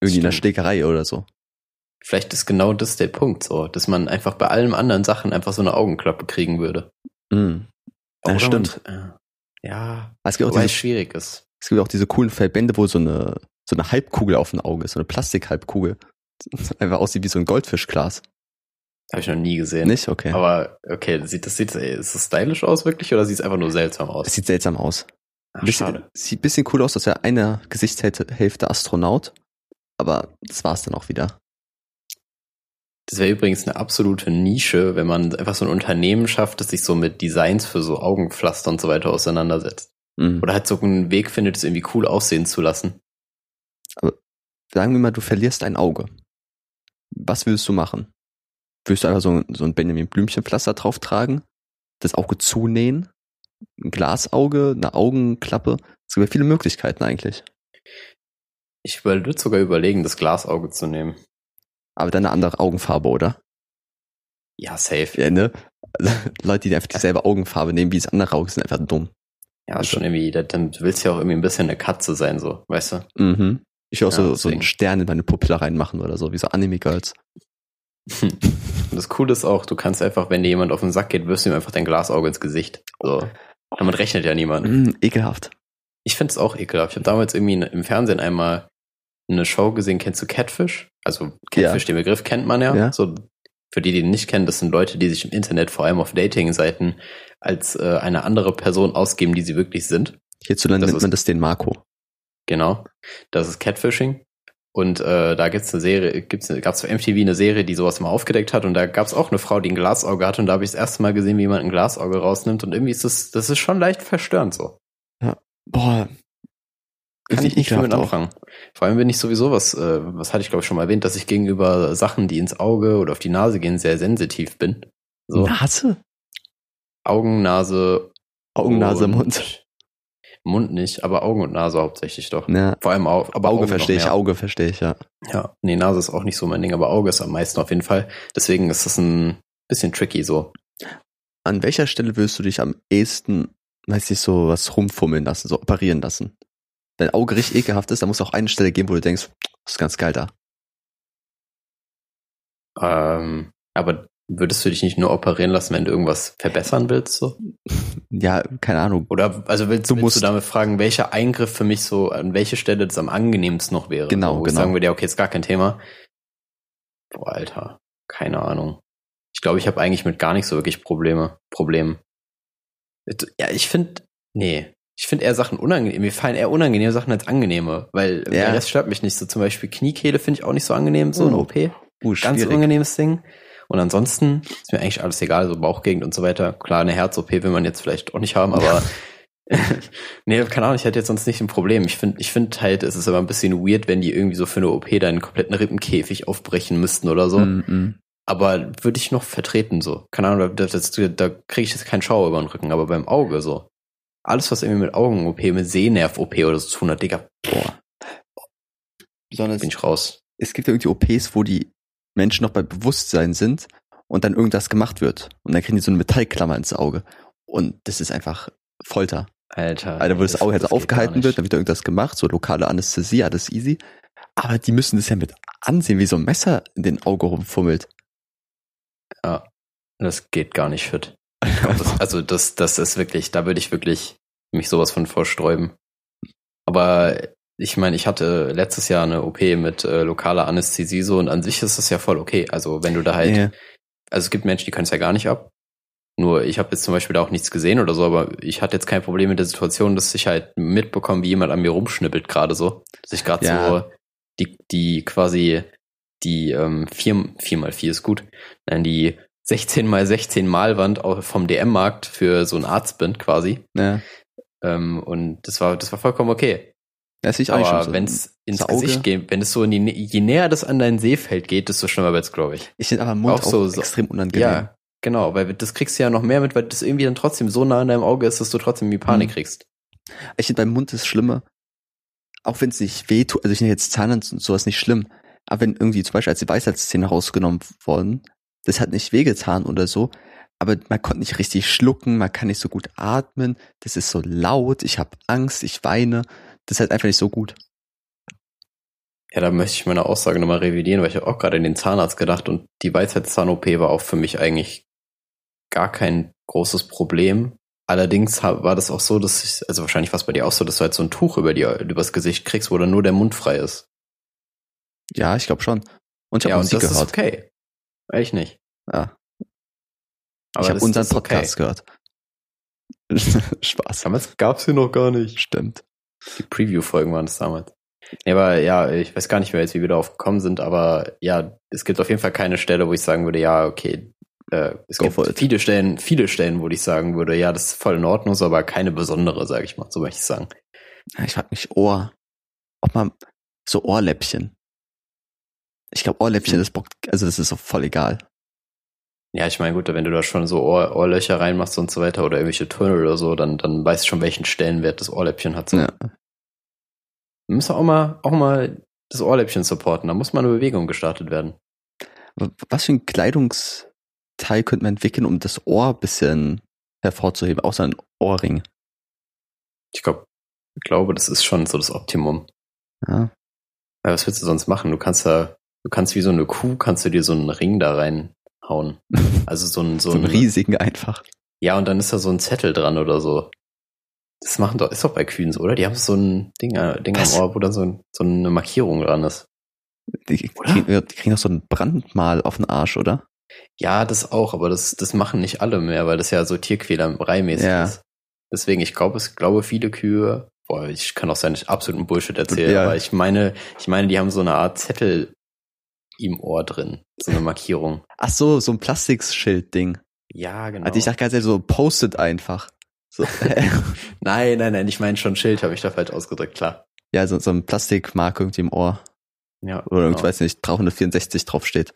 S2: Irgendwie in einer. Schlägerei oder so.
S1: Vielleicht ist genau das der Punkt, so, dass man einfach bei allen anderen Sachen einfach so eine Augenklappe kriegen würde.
S2: Mhm. Ja, stimmt.
S1: man- äh, ja,
S2: Es gibt, auch diese,
S1: schwierig ist.
S2: es gibt auch diese coolen Verbände, wo so eine, so eine Halbkugel auf dem Auge ist, so eine Plastikhalbkugel. Einfach aussieht wie so ein Goldfischglas.
S1: Habe ich noch nie gesehen.
S2: Nicht? Okay.
S1: Aber okay, sieht das sieht ey, ist das stylisch aus wirklich oder sieht es einfach nur seltsam
S2: es
S1: aus?
S2: sieht seltsam aus.
S1: Ach,
S2: bisschen,
S1: schade.
S2: sieht ein bisschen cool aus, dass er eine Gesichtshälfte Hälfte Astronaut. Aber das war's dann auch wieder.
S1: Das wäre übrigens eine absolute Nische, wenn man einfach so ein Unternehmen schafft, das sich so mit Designs für so Augenpflaster und so weiter auseinandersetzt.
S2: Mhm.
S1: Oder halt so einen Weg findet, es irgendwie cool aussehen zu lassen.
S2: Sagen wir mal, du verlierst ein Auge. Was würdest du machen? Würdest du einfach so, ein- so ein Benjamin Blümchenpflaster drauf tragen? Das Auge zunähen? Ein Glasauge? Eine Augenklappe? Es gibt ja viele Möglichkeiten eigentlich.
S1: Ich würde sogar überlegen, das Glasauge zu nehmen.
S2: Aber dann eine andere Augenfarbe, oder?
S1: Ja, safe.
S2: Ja, ne? <laughs> Leute, die einfach dieselbe Augenfarbe nehmen wie das andere Auge, sind einfach dumm.
S1: Ja, schon irgendwie, da- dann willst du ja auch irgendwie ein bisschen eine Katze sein, so, weißt du?
S2: Mhm. Ich will auch
S1: Ja,
S2: so, so einen. Stern in meine Pupille reinmachen oder so, wie so Anime-Girls. <laughs>
S1: Und das Coole ist auch, du kannst einfach, wenn dir jemand auf den Sack geht, wirst du ihm einfach dein Glasauge ins Gesicht. So. Damit rechnet ja niemand.
S2: Mm, ekelhaft.
S1: Ich find's auch ekelhaft. Ich habe damals irgendwie im Fernsehen einmal eine Show gesehen, kennst du Catfish? Also Catfish, den Begriff kennt man ja.
S2: Ja.
S1: So, für die, die ihn nicht kennen, das sind Leute, die sich im Internet, vor allem auf Dating-Seiten, als äh, eine andere Person ausgeben, die sie wirklich sind.
S2: Hierzulande
S1: Das
S2: nennt man das den Marco.
S1: Genau. Das ist Catfishing. Und äh, da gibt's eine Serie, gibt's eine, gab's für MTV eine Serie, die sowas mal aufgedeckt hat und da gab's auch eine Frau, die ein Glasauge hatte und da habe ich das erste Mal gesehen, wie jemand ein Glasauge rausnimmt und irgendwie ist das, das ist schon leicht verstörend so.
S2: Boah.
S1: Kann ich nicht viel mit anfangen. Vor allem bin ich sowieso was, äh, was hatte ich glaube ich schon mal erwähnt, dass ich gegenüber Sachen, die ins Auge oder auf die Nase gehen, sehr sensitiv bin. So
S2: Nase?
S1: Augen, Nase,
S2: Augen, Nase,
S1: und-
S2: Mund.
S1: Mund nicht, aber Augen und Nase hauptsächlich doch.
S2: Ja,
S1: Vor allem auch, aber
S2: Auge
S1: Augen noch
S2: verstehe ich. Auge verstehe ich, ja.
S1: Ja, nee, Nase ist auch nicht so mein Ding, aber Auge ist am meisten auf jeden Fall. Deswegen ist das ein bisschen tricky so.
S2: An welcher Stelle willst du dich am ehesten, weiß ich, so was rumfummeln lassen, so operieren lassen? Wenn Auge richtig ekelhaft ist, dann muss auch eine Stelle geben, wo du denkst, das ist ganz geil da.
S1: Ähm, aber würdest du dich nicht nur operieren lassen, wenn du irgendwas verbessern willst so?
S2: Ja, keine Ahnung.
S1: Oder also willst,
S2: Du
S1: willst
S2: musst-
S1: du damit fragen, welcher Eingriff für mich so, an welche Stelle das am angenehmsten noch wäre?
S2: Genau,
S1: wo
S2: genau.
S1: Sagen würde, ja, okay, ist gar kein Thema. Boah, Alter, keine Ahnung. Ich glaube, ich habe eigentlich mit gar nicht so wirklich Probleme. Problem. Ja, ich finde, nee, ich finde eher Sachen unangenehm. Mir fallen eher unangenehme Sachen als angenehme, weil
S2: Ja.
S1: der Rest stört mich nicht. So zum Beispiel Kniekehle finde ich auch nicht so angenehm, so
S2: Oh.
S1: OP.
S2: Uh,
S1: Ganz unangenehmes Ding. Und ansonsten ist mir eigentlich alles egal, so Bauchgegend und so weiter. Klar, eine Herz-OP will man jetzt vielleicht auch nicht haben, aber <laughs> nee, keine Ahnung, ich hätte jetzt sonst nicht ein Problem. Ich finde, ich finde halt, es ist aber ein bisschen weird, wenn die irgendwie so für eine OP deinen kompletten Rippenkäfig aufbrechen müssten oder so.
S2: Mm, mm.
S1: Aber würde ich noch vertreten so. Keine Ahnung, da, das, da kriege ich jetzt keinen Schauer über den Rücken, aber beim Auge so. Alles, was irgendwie mit Augen-OP, mit Sehnerv-OP oder so zu tun hat, Digga,
S2: Boah. Besonders,
S1: bin ich raus.
S2: es gibt ja irgendwie OPs, wo die Menschen noch bei Bewusstsein sind und dann irgendwas gemacht wird. Und dann kriegen die so eine Metallklammer ins Auge. Und das ist einfach Folter.
S1: Alter.
S2: Also, wo das, Auge halt
S1: das
S2: aufgehalten wird, dann wird da irgendwas gemacht, so lokale Anästhesie, alles easy. Aber die müssen das ja mit ansehen, wie so ein Messer in den Auge rumfummelt.
S1: Ja, das geht gar nicht fit. <laughs> Das, also das, das ist wirklich, da würde ich wirklich mich sowas von vorsträuben. Aber ich meine, ich hatte letztes Jahr eine OP mit äh, lokaler Anästhesie so und an sich ist das ja voll okay. Also wenn du da halt,
S2: Ja.
S1: also es gibt Menschen, die können es ja gar nicht ab. Nur ich habe jetzt zum Beispiel da auch nichts gesehen oder so, aber ich hatte jetzt kein Problem mit der Situation, dass ich halt mitbekomme, wie jemand an mir rumschnippelt gerade so. Dass ich gerade
S2: Ja.
S1: so die, die quasi die ähm, 4, 4 mal 4 ist gut. Nein, die 16 mal 16 Malwand vom DM-Markt für so ein Arztbind quasi.
S2: Ja.
S1: Ähm, und das war, das war vollkommen okay.
S2: Das sehe ich eigentlich schon
S1: Aber
S2: so.
S1: wenn es ins
S2: Auge.
S1: Gesicht geht, wenn es so in die, je näher das an dein Sehfeld geht, desto schlimmer wird's, glaube ich.
S2: Ich finde aber Mund
S1: auch so- so-
S2: extrem unangenehm.
S1: Ja, genau, weil das kriegst du ja noch mehr mit, weil das irgendwie dann trotzdem so nah an deinem Auge ist, dass du trotzdem die Panik
S2: Mhm.
S1: kriegst.
S2: Ich finde beim Mund ist schlimmer, auch wenn es nicht weh tut, also ich nenne jetzt Zahnarzt und sowas nicht schlimm, aber wenn irgendwie zum Beispiel als die Weisheitszähne rausgenommen wurden, das hat nicht wehgetan oder so, aber man konnte nicht richtig schlucken, man kann nicht so gut atmen, das ist so laut, ich habe Angst, ich weine, das ist halt einfach nicht so gut.
S1: Ja, da möchte ich meine Aussage nochmal revidieren, weil ich habe auch gerade in den Zahnarzt gedacht und die Weisheitszahn-OP war auch für mich eigentlich gar kein großes Problem. Allerdings war das auch so, dass ich, also wahrscheinlich war es bei dir auch so, dass du halt so ein Tuch über die, übers Gesicht kriegst, wo dann nur der Mund frei ist.
S2: Ja, ich glaube schon. Und ich habe
S1: ja, und
S2: Musik
S1: das
S2: gehört.
S1: ist okay. Eigentlich nicht.
S2: Ja.
S1: Aber
S2: ich habe unseren
S1: ist okay.
S2: Podcast gehört. <laughs> Spaß.
S1: Damals gab's hier noch gar nicht.
S2: Stimmt.
S1: Die Preview-Folgen waren das damals. Nee, aber ja, ich weiß gar nicht mehr jetzt, wie wir darauf gekommen sind, aber ja, es gibt auf jeden Fall keine Stelle, wo ich sagen würde, ja, okay, äh, es
S2: Go
S1: gibt viele Stellen, viele Stellen, wo ich sagen würde, ja, das ist voll in Ordnung, aber keine besondere, sage ich mal, so möchte ich sagen.
S2: Ja, ich frag mich Ohr. Ob man so Ohrläppchen. Ich glaube Ohrläppchen,
S1: Hm.
S2: das bockt, also das ist so voll egal.
S1: Ja, ich meine, gut, wenn du da schon so Ohr, Ohrlöcher reinmachst und so weiter oder irgendwelche Tunnel oder so, dann, dann weißt du schon, welchen Stellenwert das Ohrläppchen hat. So.
S2: Ja.
S1: Wir müssen auch mal, auch mal das Ohrläppchen supporten, da muss mal eine Bewegung gestartet werden.
S2: Aber Was für ein Kleidungsteil könnte man entwickeln, um das Ohr ein bisschen hervorzuheben, außer ein Ohrring?
S1: Ich glaub, ich glaube, das ist schon so das Optimum.
S2: Ja.
S1: Ja, was willst du sonst machen? Du kannst da, du kannst wie so eine Kuh, kannst du dir so einen Ring da reinhauen. <laughs> Also so ein, so,
S2: So einen
S1: ein,
S2: riesigen einfach.
S1: ja, und dann ist da so ein Zettel dran oder so. Das machen doch, ist doch bei Kühen so, oder? Die haben so ein Ding, äh, Ding am? Ohr, wo dann so, ein, so eine Markierung dran ist.
S2: Die, kriegen, die kriegen doch so ein Brandmal auf den Arsch, oder?
S1: Ja, das auch, aber das, das machen nicht alle mehr, weil das ja so Tierquälereimäßig
S2: Ja.
S1: ist. Deswegen, ich glaube, es glaube viele Kühe, boah, ich kann auch sein, dass ich absoluten Bullshit erzähle,
S2: Ja.
S1: aber ich meine, ich meine, die haben so eine Art Zettel im Ohr drin, so eine Markierung. <laughs>
S2: Ach so, so ein Plastikschild-Ding.
S1: Ja, genau.
S2: Also ich dachte ganz ehrlich, so postet einfach. So, <laughs> <laughs>
S1: nein, nein, nein, ich meine schon Schild, habe ich da falsch ausgedrückt, klar.
S2: ja, so, so ein Plastikmark irgendwie im Ohr.
S1: Ja,
S2: Oder
S1: genau.
S2: ich weiß nicht, 364 draufsteht.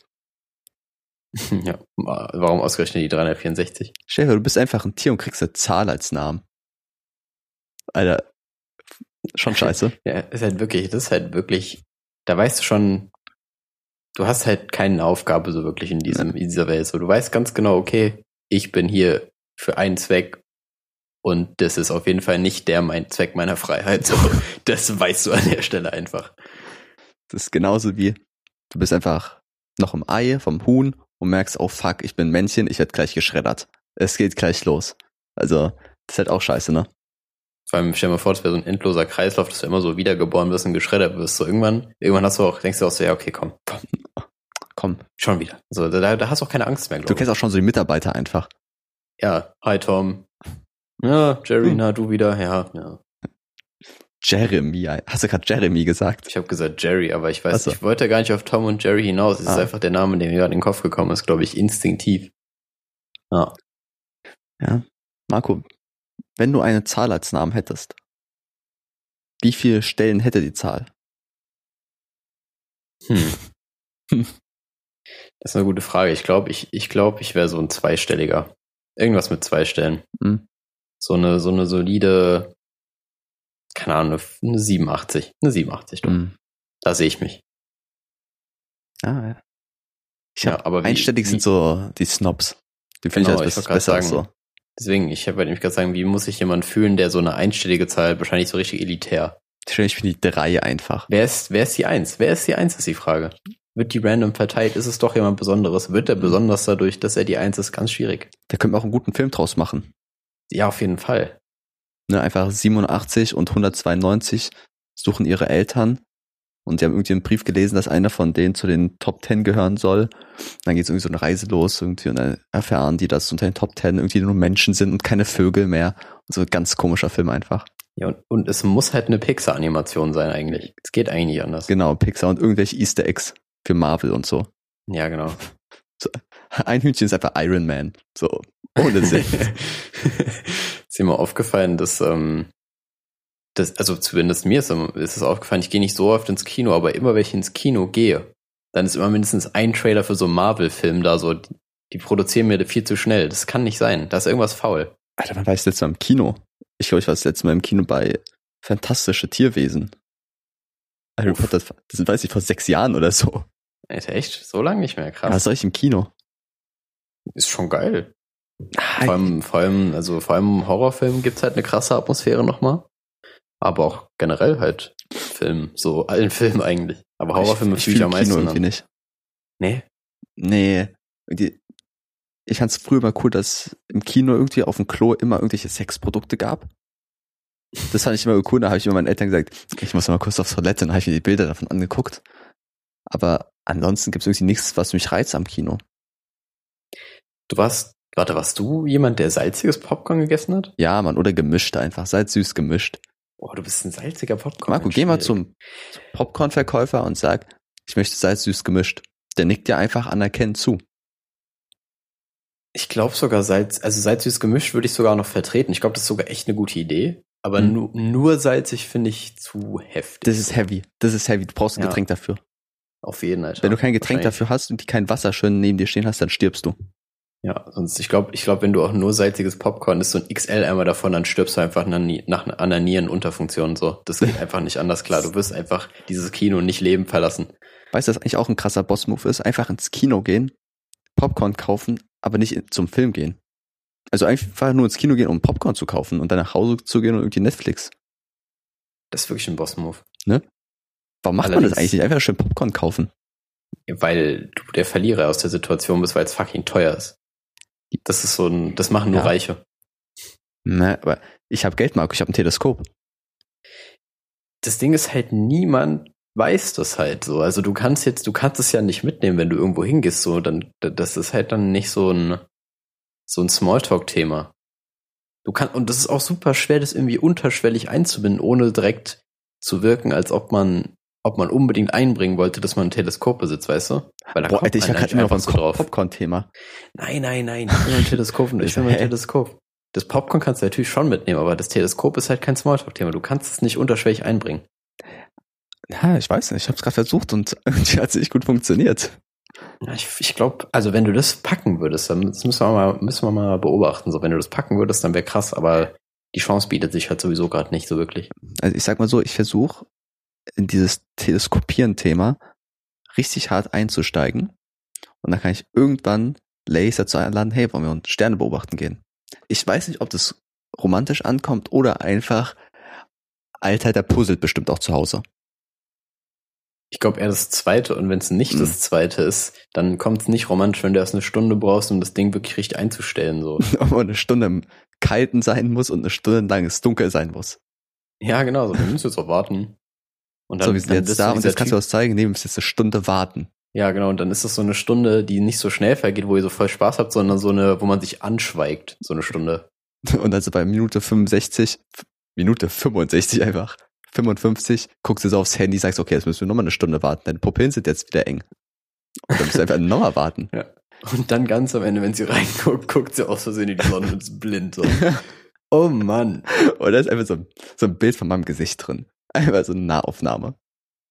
S1: ja. Warum ausgerechnet die 364?
S2: Stell dir du bist einfach ein Tier und kriegst eine Zahl als Namen. Alter, schon scheiße.
S1: Ja, ist halt wirklich, das ist halt wirklich, da weißt du schon, du hast halt keine Aufgabe so wirklich in diesem, in dieser Welt. So, du weißt ganz genau, okay, ich bin hier für einen Zweck und das ist auf jeden Fall nicht der mein Zweck meiner Freiheit. So, <laughs> das weißt du an der Stelle einfach.
S2: Das ist genauso wie, du bist einfach noch im Ei vom Huhn und merkst, oh fuck, ich bin Männchen, ich werde gleich geschreddert. Es geht gleich los. Also, das ist halt auch scheiße, ne?
S1: Vor allem, stell dir mal vor, das wäre so ein endloser Kreislauf, dass du immer so wiedergeboren wirst und geschreddert wirst. So irgendwann, irgendwann hast du auch, denkst du auch so, ja, okay, komm, komm,
S2: Komm,
S1: schon wieder. So, da, da hast du auch keine Angst mehr,
S2: du
S1: glaube ich.
S2: kennst auch schon so die Mitarbeiter einfach.
S1: Ja, hi Tom. Ja, Jerry,
S2: Hm.
S1: na, du wieder? Ja, ja.
S2: Jeremy, hast du gerade Jeremy gesagt?
S1: Ich habe gesagt Jerry, aber ich weiß,
S2: Ach so.
S1: ich wollte gar nicht auf Tom und Jerry hinaus. Es ist
S2: Ah.
S1: einfach der Name, der mir gerade in den Kopf gekommen ist, glaube ich, instinktiv. Ja.
S2: Ja. Marco, wenn du eine Zahl als Namen hättest, wie viele Stellen hätte die Zahl?
S1: Hm. <laughs> Das ist eine gute Frage. Ich glaube, ich, ich glaube, ich wäre so ein zweistelliger. Irgendwas mit zwei Stellen.
S2: Hm.
S1: So eine, so eine solide, keine Ahnung, eine, eine 87. Eine 87, doch.
S2: Hm.
S1: Da sehe ich mich.
S2: Ah, ja. Ich
S1: Ja, aber wie-
S2: einstellig
S1: wie-
S2: sind so die Snobs. Die finde
S1: Genau,
S2: ich
S1: ich
S2: als
S1: wollte
S2: besser
S1: sagen,
S2: so.
S1: Deswegen, ich habe nämlich gerade sagen, wie muss sich jemand fühlen, der so eine einstellige Zahl, wahrscheinlich so richtig elitär.
S2: Ich bin die drei einfach.
S1: Wer ist, wer ist die Eins? Wer ist die Eins, ist die Frage. Wird die random verteilt? Ist es doch jemand Besonderes? Wird er besonders dadurch, dass er die Eins ist? Ganz schwierig.
S2: Da können wir auch einen guten Film draus machen.
S1: Ja, auf jeden Fall.
S2: Ne, einfach 87 und 192 suchen ihre Eltern und sie haben irgendwie einen Brief gelesen, dass einer von denen zu den Top Ten gehören soll. Dann geht es irgendwie so eine Reise los irgendwie und dann erfahren die, dass unter den Top Ten irgendwie nur Menschen sind und keine Vögel mehr. Und so ein ganz komischer Film einfach.
S1: Ja, und, und es muss halt eine Pixar-Animation sein eigentlich. Es geht eigentlich nicht anders.
S2: Genau, Pixar und irgendwelche Easter Eggs für Marvel und so.
S1: Ja, genau. <laughs>
S2: Ein Hühnchen ist einfach Iron Man. So, ohne Sinn. <laughs>
S1: ist dir mal aufgefallen, dass, ähm, das, also zumindest mir ist, ist es aufgefallen, ich gehe nicht so oft ins Kino, aber immer wenn ich ins Kino gehe, dann ist immer mindestens ein Trailer für so einen Marvel-Film da, so, die, die produzieren mir viel zu schnell. Das kann nicht sein. Da ist irgendwas faul.
S2: Alter, wann war ich das letzte Mal im Kino? Ich glaube, ich war das letzte Mal im Kino bei Fantastische Tierwesen. Harry. Potter, das weiß ich, vor sechs Jahren oder so.
S1: Alter, echt? So lange nicht mehr, krass.
S2: Was soll ich im Kino?
S1: Ist schon geil. Vor allem, vor allem, also vor allem Horrorfilmen gibt's halt eine krasse Atmosphäre nochmal. Aber auch generell halt Film, so allen <laughs> Filmen eigentlich. Aber Horrorfilme fühle ich am meisten.
S2: Kino irgendwie nicht.
S1: Nee?
S2: Nee. Ich fand's früher mal cool, dass im Kino irgendwie auf dem Klo immer irgendwelche Sexprodukte gab. Das fand ich immer cool. Da habe ich immer meinen Eltern gesagt, ich muss mal kurz aufs Toilette und habe ich mir die Bilder davon angeguckt. Aber ansonsten gibt's irgendwie nichts, was mich reizt am Kino.
S1: Du warst, warte, warst du jemand, der salziges Popcorn gegessen hat?
S2: Ja, man, oder gemischt einfach. Salz-süß gemischt.
S1: Boah, du bist ein salziger Popcorn.
S2: Marco, geh mal zum, zum Popcorn-Verkäufer und sag, ich möchte salz-süß gemischt. Der nickt dir einfach anerkennend zu.
S1: Ich glaube sogar Salz, also salz-süß gemischt würde ich sogar noch vertreten. Ich glaube, das ist sogar echt eine gute Idee. Aber hm. nur, nur salzig finde ich zu heftig.
S2: Das ist heavy. Das ist heavy. Du brauchst ein ja. Getränk dafür.
S1: Auf jeden Fall.
S2: Wenn du kein Getränk dafür hast und die kein Wasser schön neben dir stehen hast, dann stirbst du.
S1: Ja, sonst, ich glaube, ich glaube, wenn du auch nur salziges Popcorn ist, so ein XL-Eimer davon, dann stirbst du einfach nach, nach einer Nierenunterfunktion so. Das geht <laughs> einfach nicht anders klar. Du wirst einfach dieses Kino nicht leben verlassen.
S2: Weißt du, was eigentlich auch ein krasser Boss-Move ist? Einfach ins Kino gehen, Popcorn kaufen, aber nicht zum Film gehen. Also einfach nur ins Kino gehen, um Popcorn zu kaufen und dann nach Hause zu gehen und irgendwie Netflix.
S1: Das ist wirklich ein Boss-Move.
S2: Ne? Warum macht Allerdings, man das eigentlich nicht? Einfach schön Popcorn kaufen.
S1: Weil du der Verlierer aus der Situation bist, weil es fucking teuer ist. Das ist so ein, das machen nur ja. Reiche.
S2: Na, aber ich habe Geld, Marco, ich habe ein Teleskop.
S1: Das Ding ist halt, niemand weiß das halt so. Also du kannst jetzt, du kannst es ja nicht mitnehmen, wenn du irgendwo hingehst, so, dann, das ist halt dann nicht so ein, so ein Smalltalk-Thema. Du kannst, und das ist auch super schwer, das irgendwie unterschwellig einzubinden, ohne direkt zu wirken, als ob man ob man unbedingt einbringen wollte, dass man ein Teleskop besitzt, weißt du?
S2: Weil da Boah, kommt ich war gerade immer auf ein so Popcorn-Thema.
S1: Nein, nein, nein, ich will ein Teleskop, <laughs> ich will ein Teleskop. Das Popcorn kannst du natürlich schon mitnehmen, aber das Teleskop ist halt kein Smalltalk-Thema. Du kannst es nicht unterschwellig einbringen.
S2: Ja, ich weiß nicht. Ich habe es gerade versucht und <laughs> hat es nicht gut funktioniert.
S1: Ja, ich ich glaube, also wenn du das packen würdest, dann das müssen wir mal, müssen wir mal beobachten. So, wenn du das packen würdest, dann wäre krass, aber die Chance bietet sich halt sowieso gerade nicht so wirklich.
S2: Also ich sag mal so, ich versuche in dieses Teleskopieren-Thema richtig hart einzusteigen. Und dann kann ich irgendwann Laser zu einladen, hey, wollen wir uns Sterne beobachten gehen? Ich weiß nicht, ob das romantisch ankommt oder einfach, Alter, der puzzelt bestimmt auch zu Hause.
S1: Ich glaube eher das zweite und wenn es nicht mhm. das zweite ist, dann kommt es nicht romantisch, wenn du erst eine Stunde brauchst, um das Ding wirklich richtig einzustellen. So. <laughs>
S2: Aber eine Stunde im Kalten sein muss und eine Stunde lang es dunkel sein muss.
S1: Ja, genau, so, wir müssen jetzt auch warten.
S2: Und dann, so, wir sind jetzt da und jetzt kannst du was zeigen, nehmen wir jetzt eine Stunde warten.
S1: Ja, genau, und dann ist das so eine Stunde, die nicht so schnell vergeht, wo ihr so voll Spaß habt, sondern so eine, wo man sich anschweigt, so eine Stunde. <laughs>
S2: Und also bei Minute 65, Minute 65 einfach, 55, guckst du so aufs Handy, sagst, okay, jetzt müssen wir nochmal eine Stunde warten, deine Pupillen sind jetzt wieder eng. Und dann musst du einfach nochmal warten. <laughs>
S1: Ja. Und dann ganz am Ende, wenn sie reinguckt, guckt sie aus Versehen in die Sonne und ist blind. So. <laughs> Oh Mann.
S2: Und da ist einfach so, so ein Bild von meinem Gesicht drin. Einfach so eine Nahaufnahme.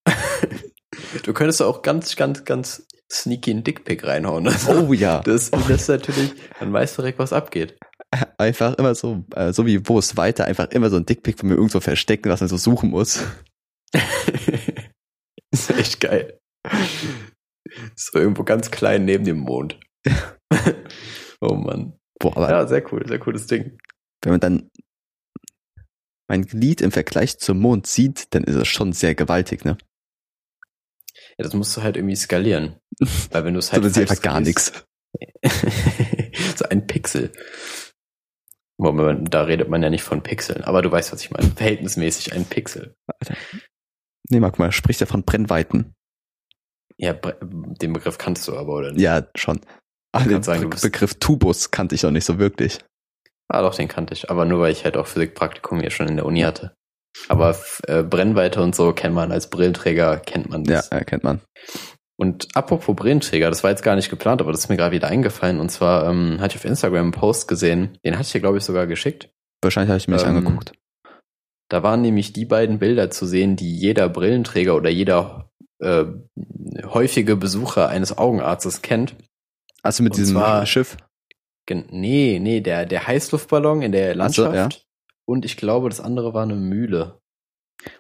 S2: <laughs>
S1: du könntest auch ganz, ganz, ganz sneaky einen Dickpick reinhauen.
S2: Also, oh ja. <laughs>
S1: Das, das ist natürlich, dann weißt du direkt, was abgeht. <laughs>
S2: Einfach immer so, äh, so wie wo es weiter, einfach immer so ein Dickpick von mir irgendwo verstecken, was man so suchen muss.
S1: ist echt geil. So irgendwo ganz klein neben dem Mond. oh Mann. Boah, aber ja, sehr cool, sehr cooles Ding.
S2: Wenn man dann mein Glied im Vergleich zum Mond sieht, dann ist es schon sehr gewaltig, ne?
S1: Ja, das musst du halt irgendwie skalieren. <laughs> Weil wenn du es halt.
S2: so, das ist einfach gar nichts. <laughs>
S1: so ein Pixel. Da redet man ja nicht von Pixeln, aber du weißt, was ich meine. Verhältnismäßig ein Pixel.
S2: Nee, Marc, mal spricht ja von Brennweiten.
S1: Ja, den Begriff kannst du aber, oder nicht?
S2: Ja, schon. Aber
S1: kann
S2: den
S1: sagen,
S2: Be Begriff Tubus kannte ich noch nicht so wirklich.
S1: Ah, doch, den kannte ich. Aber nur, weil ich halt auch Physikpraktikum hier schon in der Uni hatte. Aber äh, Brennweite und so kennt man als Brillenträger, kennt man
S2: Ja,
S1: das.
S2: erkennt man.
S1: Und apropos Brillenträger, das war jetzt gar nicht geplant, aber das ist mir gerade wieder eingefallen. Und zwar ähm, hatte ich auf Instagram einen Post gesehen, den hatte ich dir, glaube ich, sogar geschickt.
S2: Wahrscheinlich habe ich mir nicht
S1: Ähm,
S2: angeguckt.
S1: Da waren nämlich die beiden Bilder zu sehen, die jeder Brillenträger oder jeder äh, häufige Besucher eines Augenarztes kennt.
S2: Also mit
S1: und
S2: diesem
S1: zwar-
S2: Schiff.
S1: Gen nee, nee, der, der Heißluftballon in der Landschaft.
S2: ja.
S1: Und ich glaube, das andere war eine Mühle.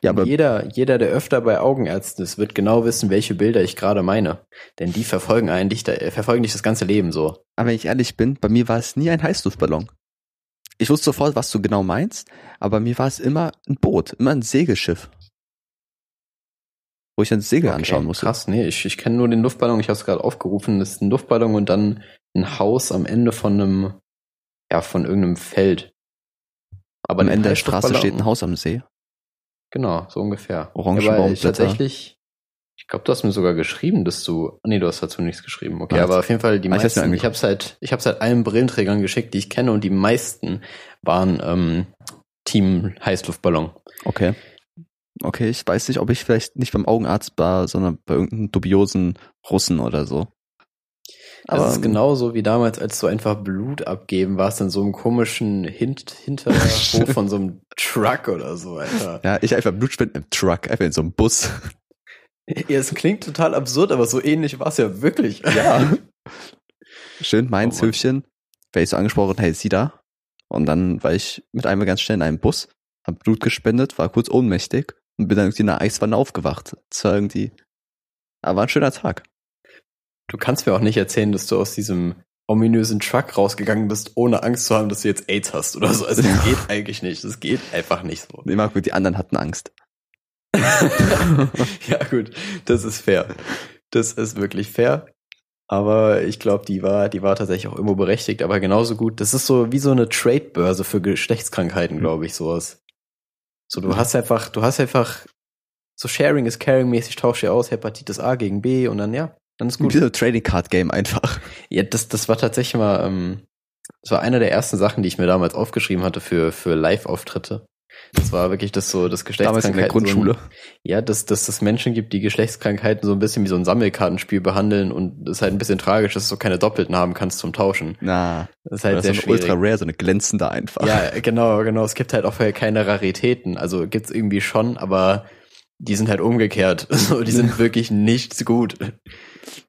S2: Ja,
S1: Und
S2: aber
S1: jeder, jeder, der öfter bei Augenärzten ist, wird genau wissen, welche Bilder ich gerade meine. Denn die verfolgen eigentlich, äh, verfolgen dich das ganze Leben so.
S2: Aber wenn ich ehrlich bin, bei mir war es nie ein Heißluftballon. Ich wusste sofort, was du genau meinst, aber bei mir war es immer ein Boot, immer ein Segelschiff. Wo ich dann das Segel anschauen musste.
S1: Krass, nee, ich, ich kenne nur den Luftballon, ich habe es gerade aufgerufen, das ist ein Luftballon und dann ein Haus am Ende von einem, ja, von irgendeinem Feld. Aber
S2: Am Ende der Straße steht ein Haus am See.
S1: Genau, so ungefähr. Aber ich tatsächlich, ich glaube, du hast mir sogar geschrieben, dass du, nee, du hast dazu nichts geschrieben. Okay,
S2: Was?
S1: aber auf jeden Fall die
S2: Ah, ich hab's mir
S1: meisten, ich habe halt, ich habe halt allen Brillenträgern geschickt, die ich kenne und die meisten waren ähm, Team Heißluftballon.
S2: Okay. Okay, ich weiß nicht, ob ich vielleicht nicht beim Augenarzt war, sondern bei irgendeinem dubiosen Russen oder so.
S1: Das
S2: Aber-
S1: ist genauso wie damals, als du einfach Blut abgeben warst in so einem komischen Hint Hinterhof von so einem <laughs> Truck oder so, Alter.
S2: Ja, ich einfach Blutspenden im Truck, einfach in so einem Bus. <laughs>
S1: Ja, es klingt total absurd, aber so ähnlich war es ja wirklich.
S2: Ja. <laughs> Schön Mainz
S1: Oh.
S2: Höfchen, werde ich so angesprochen, hey, sie da? Und dann war ich mit einmal ganz schnell in einem Bus, hab Blut gespendet, war kurz ohnmächtig und bin dann irgendwie in einer Eiswanne aufgewacht. Das war irgendwie, aber war ein schöner Tag.
S1: Du kannst mir auch nicht erzählen, dass du aus diesem ominösen Truck rausgegangen bist, ohne Angst zu haben, dass du jetzt AIDS hast oder so. Also das geht eigentlich nicht. Das geht einfach nicht so.
S2: Nee, Marco, die anderen hatten Angst. <laughs>
S1: ja, gut, das ist fair. Das ist wirklich fair. Aber ich glaube, die war, die war tatsächlich auch irgendwo berechtigt, aber genauso gut. Das ist so wie so eine Trade-Börse für Geschlechtskrankheiten, glaube ich, sowas. So, du hast einfach, du hast einfach so Sharing is Caring mäßig tauschst du aus, Hepatitis A gegen B und dann ja, dann ist
S2: Gut. Wie so ein Trading Card Game einfach.
S1: Ja, das, das war tatsächlich mal, ähm, das war einer der ersten Sachen, die ich mir damals aufgeschrieben hatte für, für Live-Auftritte. Das war wirklich das so, das
S2: Damals in der
S1: Geschlechtskrankheiten.
S2: Grundschule.
S1: So ein, ja, dass, dass es Menschen gibt, die Geschlechtskrankheiten so ein bisschen wie so ein Sammelkartenspiel behandeln und das ist halt ein bisschen tragisch, dass du keine Doppelten haben kannst zum Tauschen.
S2: Na,
S1: Das ist
S2: das
S1: halt
S2: ist
S1: sehr
S2: so eine
S1: schwierig.
S2: ultra rare, so eine glänzende einfach.
S1: Ja, genau, genau. Es gibt halt auch keine Raritäten. Also gibt's irgendwie schon, aber die sind halt umgekehrt. <laughs> So, die sind <laughs> wirklich nichts gut.
S2: Du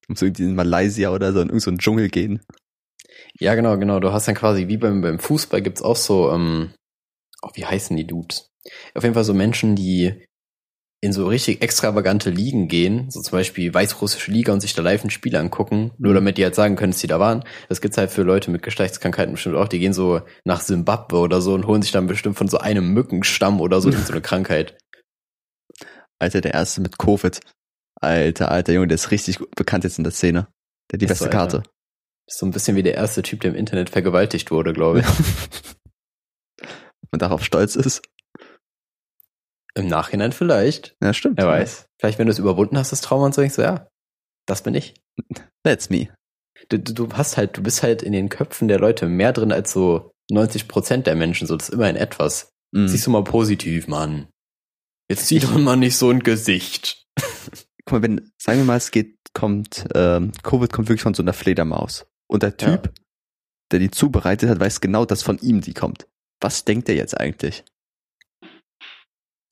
S2: musst irgendwie in Malaysia oder so in irgendeinen Dschungel gehen.
S1: Ja, genau, genau. Du hast dann quasi wie beim, beim Fußball gibt's auch so, ähm, oh, wie heißen die Dudes? Auf jeden Fall so Menschen, die in so richtig extravagante Ligen gehen, so zum Beispiel weißrussische Liga und sich da live ein Spiel angucken, nur
S2: Mhm.
S1: damit die halt sagen können, dass die da waren. Das gibt's halt für Leute mit Geschlechtskrankheiten bestimmt auch. Die gehen so nach Simbabwe oder so und holen sich dann bestimmt von so einem Mückenstamm oder so so eine <laughs> Krankheit.
S2: Alter, der erste mit Covid. Alter, alter Junge, der ist richtig bekannt jetzt in der Szene. Der hat die
S1: Ist
S2: beste
S1: so.
S2: Karte.
S1: Ist so ein bisschen wie der erste Typ, der im Internet vergewaltigt wurde, glaube ich. <laughs>
S2: Und darauf stolz ist.
S1: Im Nachhinein vielleicht.
S2: Ja, stimmt.
S1: Wer weiß. Vielleicht, wenn du es überwunden hast, das Trauma und so, denkst du, ja, das bin ich.
S2: That's me.
S1: Du, du, hast halt, du bist halt in den Köpfen der Leute mehr drin als so 90 Prozent der Menschen, so das ist immerhin etwas.
S2: Mhm.
S1: Siehst du mal positiv, Mann. Jetzt zieh doch mal nicht so ein Gesicht.
S2: Guck mal, wenn, sagen wir mal, es geht, kommt, ähm, Covid kommt wirklich von so einer Fledermaus. Und der
S1: Ja.
S2: Typ, der die zubereitet hat, weiß genau, dass von ihm die kommt. Was denkt er jetzt eigentlich?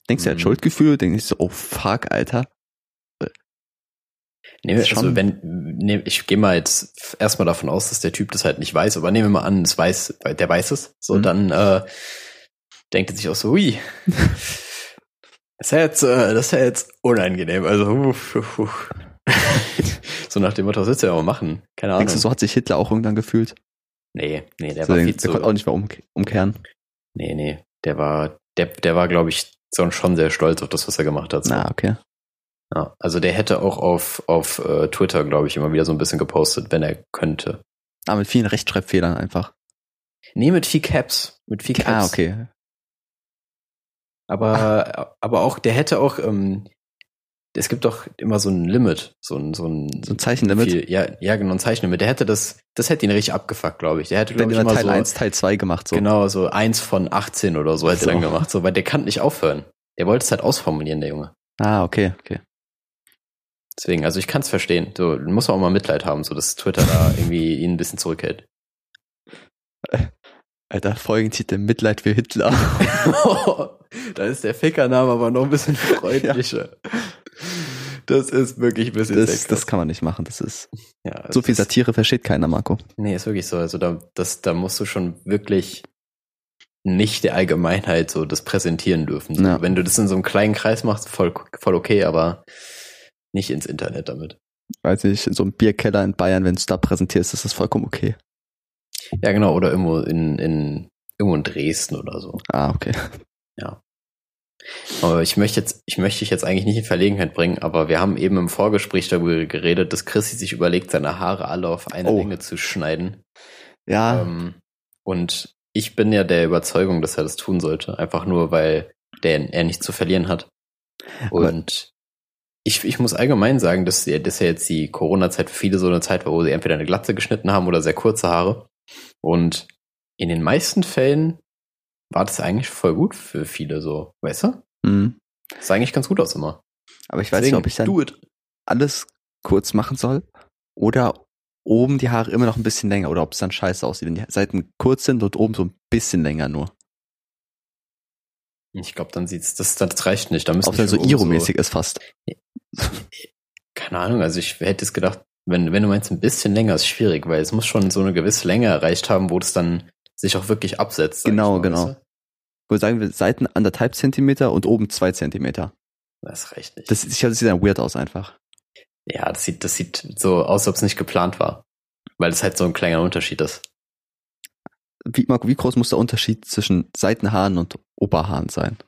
S2: Denkst du, er hat
S1: Mhm.
S2: Schuldgefühl? Denkst du so, oh fuck, Alter?
S1: Nee, also wenn, nee, ich gehe mal jetzt erstmal davon aus, dass der Typ das halt nicht weiß, aber nehmen wir mal an, es weiß, der weiß es. So,
S2: Mhm.
S1: dann äh, denkt er sich auch so, ui. <laughs> Das ist ja jetzt, äh, das ist ja jetzt unangenehm. Also, uff, uff, uff. so nach dem Motto, was willst du ja mal machen? Keine Ahnung.
S2: Denkst du, so hat sich Hitler auch irgendwann gefühlt?
S1: Nee, nee, der
S2: So,
S1: war
S2: der,
S1: viel
S2: der
S1: zu.
S2: konnte auch nicht mehr um, umkehren.
S1: Nee, nee, der war, der, der war, glaube ich, schon sehr stolz auf das, was er gemacht hat. So.
S2: Na, okay.
S1: Ja, also der hätte auch auf, auf äh, Twitter, glaube ich, immer wieder so ein bisschen gepostet, wenn er könnte.
S2: Aber mit vielen Rechtschreibfehlern einfach.
S1: Nee, mit viel Caps. Mit viel Caps.
S2: Ah, okay.
S1: Aber, aber auch, der hätte auch, ähm, es gibt doch immer so ein Limit, so ein, so ein,
S2: So ein Zeichenlimit.
S1: viel, ja, ja, genau, ein Zeichenlimit. Der hätte das, das hätte ihn richtig abgefuckt, glaube ich. Der hätte, glaube ich,
S2: immer Teil
S1: so,
S2: 1, Teil 2 gemacht, so.
S1: genau, so eins von 18 oder so hätte
S2: So.
S1: er dann gemacht, so, weil der kann nicht aufhören. Der wollte es halt ausformulieren, der Junge.
S2: Ah, okay, okay.
S1: Deswegen, also ich kann es verstehen. So, muss man auch mal Mitleid haben, so dass Twitter da irgendwie ihn ein bisschen zurückhält. <laughs>
S2: Alter, Folgentitel Mitleid für Hitler. <laughs>
S1: da ist der Fickername aber noch ein bisschen <laughs> freundlicher. Das ist wirklich ein bisschen
S2: Das, das kann man nicht machen. Das ist
S1: ja,
S2: so
S1: es
S2: viel Satire versteht keiner, Marco.
S1: Nee, ist wirklich so. Also da, das, da musst du schon wirklich nicht der Allgemeinheit so das präsentieren dürfen. So,
S2: Ja.
S1: Wenn du das in so einem kleinen Kreis machst, voll, voll okay, aber nicht ins Internet damit.
S2: Weiß ich, in so einem Bierkeller in Bayern, wenn du es da präsentierst, ist das vollkommen okay.
S1: Ja, genau, oder irgendwo in, in irgendwo in Dresden oder so.
S2: Ah, okay.
S1: Aber ich möchte jetzt, ich möchte dich jetzt eigentlich nicht in Verlegenheit bringen, aber wir haben eben im Vorgespräch darüber geredet, dass Chrissy sich überlegt, seine Haare alle auf eine
S2: Oh.
S1: Länge zu schneiden.
S2: Ja,
S1: Ähm, und ich bin ja der Überzeugung, dass er das tun sollte, einfach nur, weil der, er nichts zu verlieren hat. Und ich, ich muss allgemein sagen, dass, dass ja jetzt die Corona-Zeit für viele so eine Zeit war, wo sie entweder eine Glatze geschnitten haben oder sehr kurze Haare. Und in den meisten Fällen war das eigentlich voll gut für viele so, weißt du?
S2: mhm.
S1: Das sah eigentlich ganz gut aus immer.
S2: aber ich weiß nicht, ob ich dann alles kurz machen soll oder oben die Haare immer noch ein bisschen länger oder ob es dann scheiße aussieht, wenn die Seiten kurz sind und oben so ein bisschen länger nur.
S1: Ich glaube, dann sieht's, das, das reicht nicht. Da müssen
S2: Auch wenn so Iro-mäßig ist fast. <laughs>
S1: Keine Ahnung, also ich hätte es gedacht, wenn, wenn du meinst, ein bisschen länger ist schwierig, weil es muss schon so eine gewisse Länge erreicht haben, wo das dann sich auch wirklich absetzt.
S2: Genau,
S1: mal,
S2: genau.
S1: weißt
S2: Ich würde sagen, wir Seiten anderthalb Zentimeter und oben zwei Zentimeter.
S1: Das reicht nicht.
S2: Das, ich glaube, das sieht dann weird aus einfach.
S1: ja, das sieht, das sieht so aus, als ob es nicht geplant war. Weil es halt so ein kleiner Unterschied ist.
S2: Wie, Marco, wie groß muss der Unterschied zwischen Seitenhaaren und Oberhaaren sein?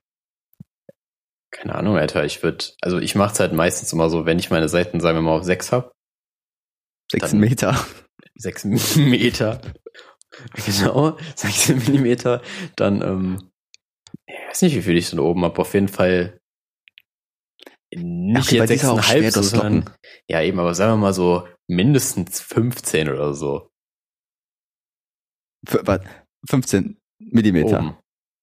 S1: Keine Ahnung, Alter. Ich würde, also ich mache es halt meistens immer so, wenn ich meine Seiten, sagen wir mal, auf sechs hab,
S2: Sechs Meter.
S1: sechs <laughs> Millimeter, genau, sechs Millimeter, dann, ähm, ich weiß nicht, wie viel ich so oben hab. Auf jeden Fall nicht
S2: okay,
S1: jetzt
S2: dir ist ja auch
S1: sechseinhalb,
S2: schwer, das
S1: sondern,
S2: Locken.
S1: ja eben, aber sagen wir mal so mindestens 15 oder so.
S2: F- warte, 15 Millimeter.
S1: Oben.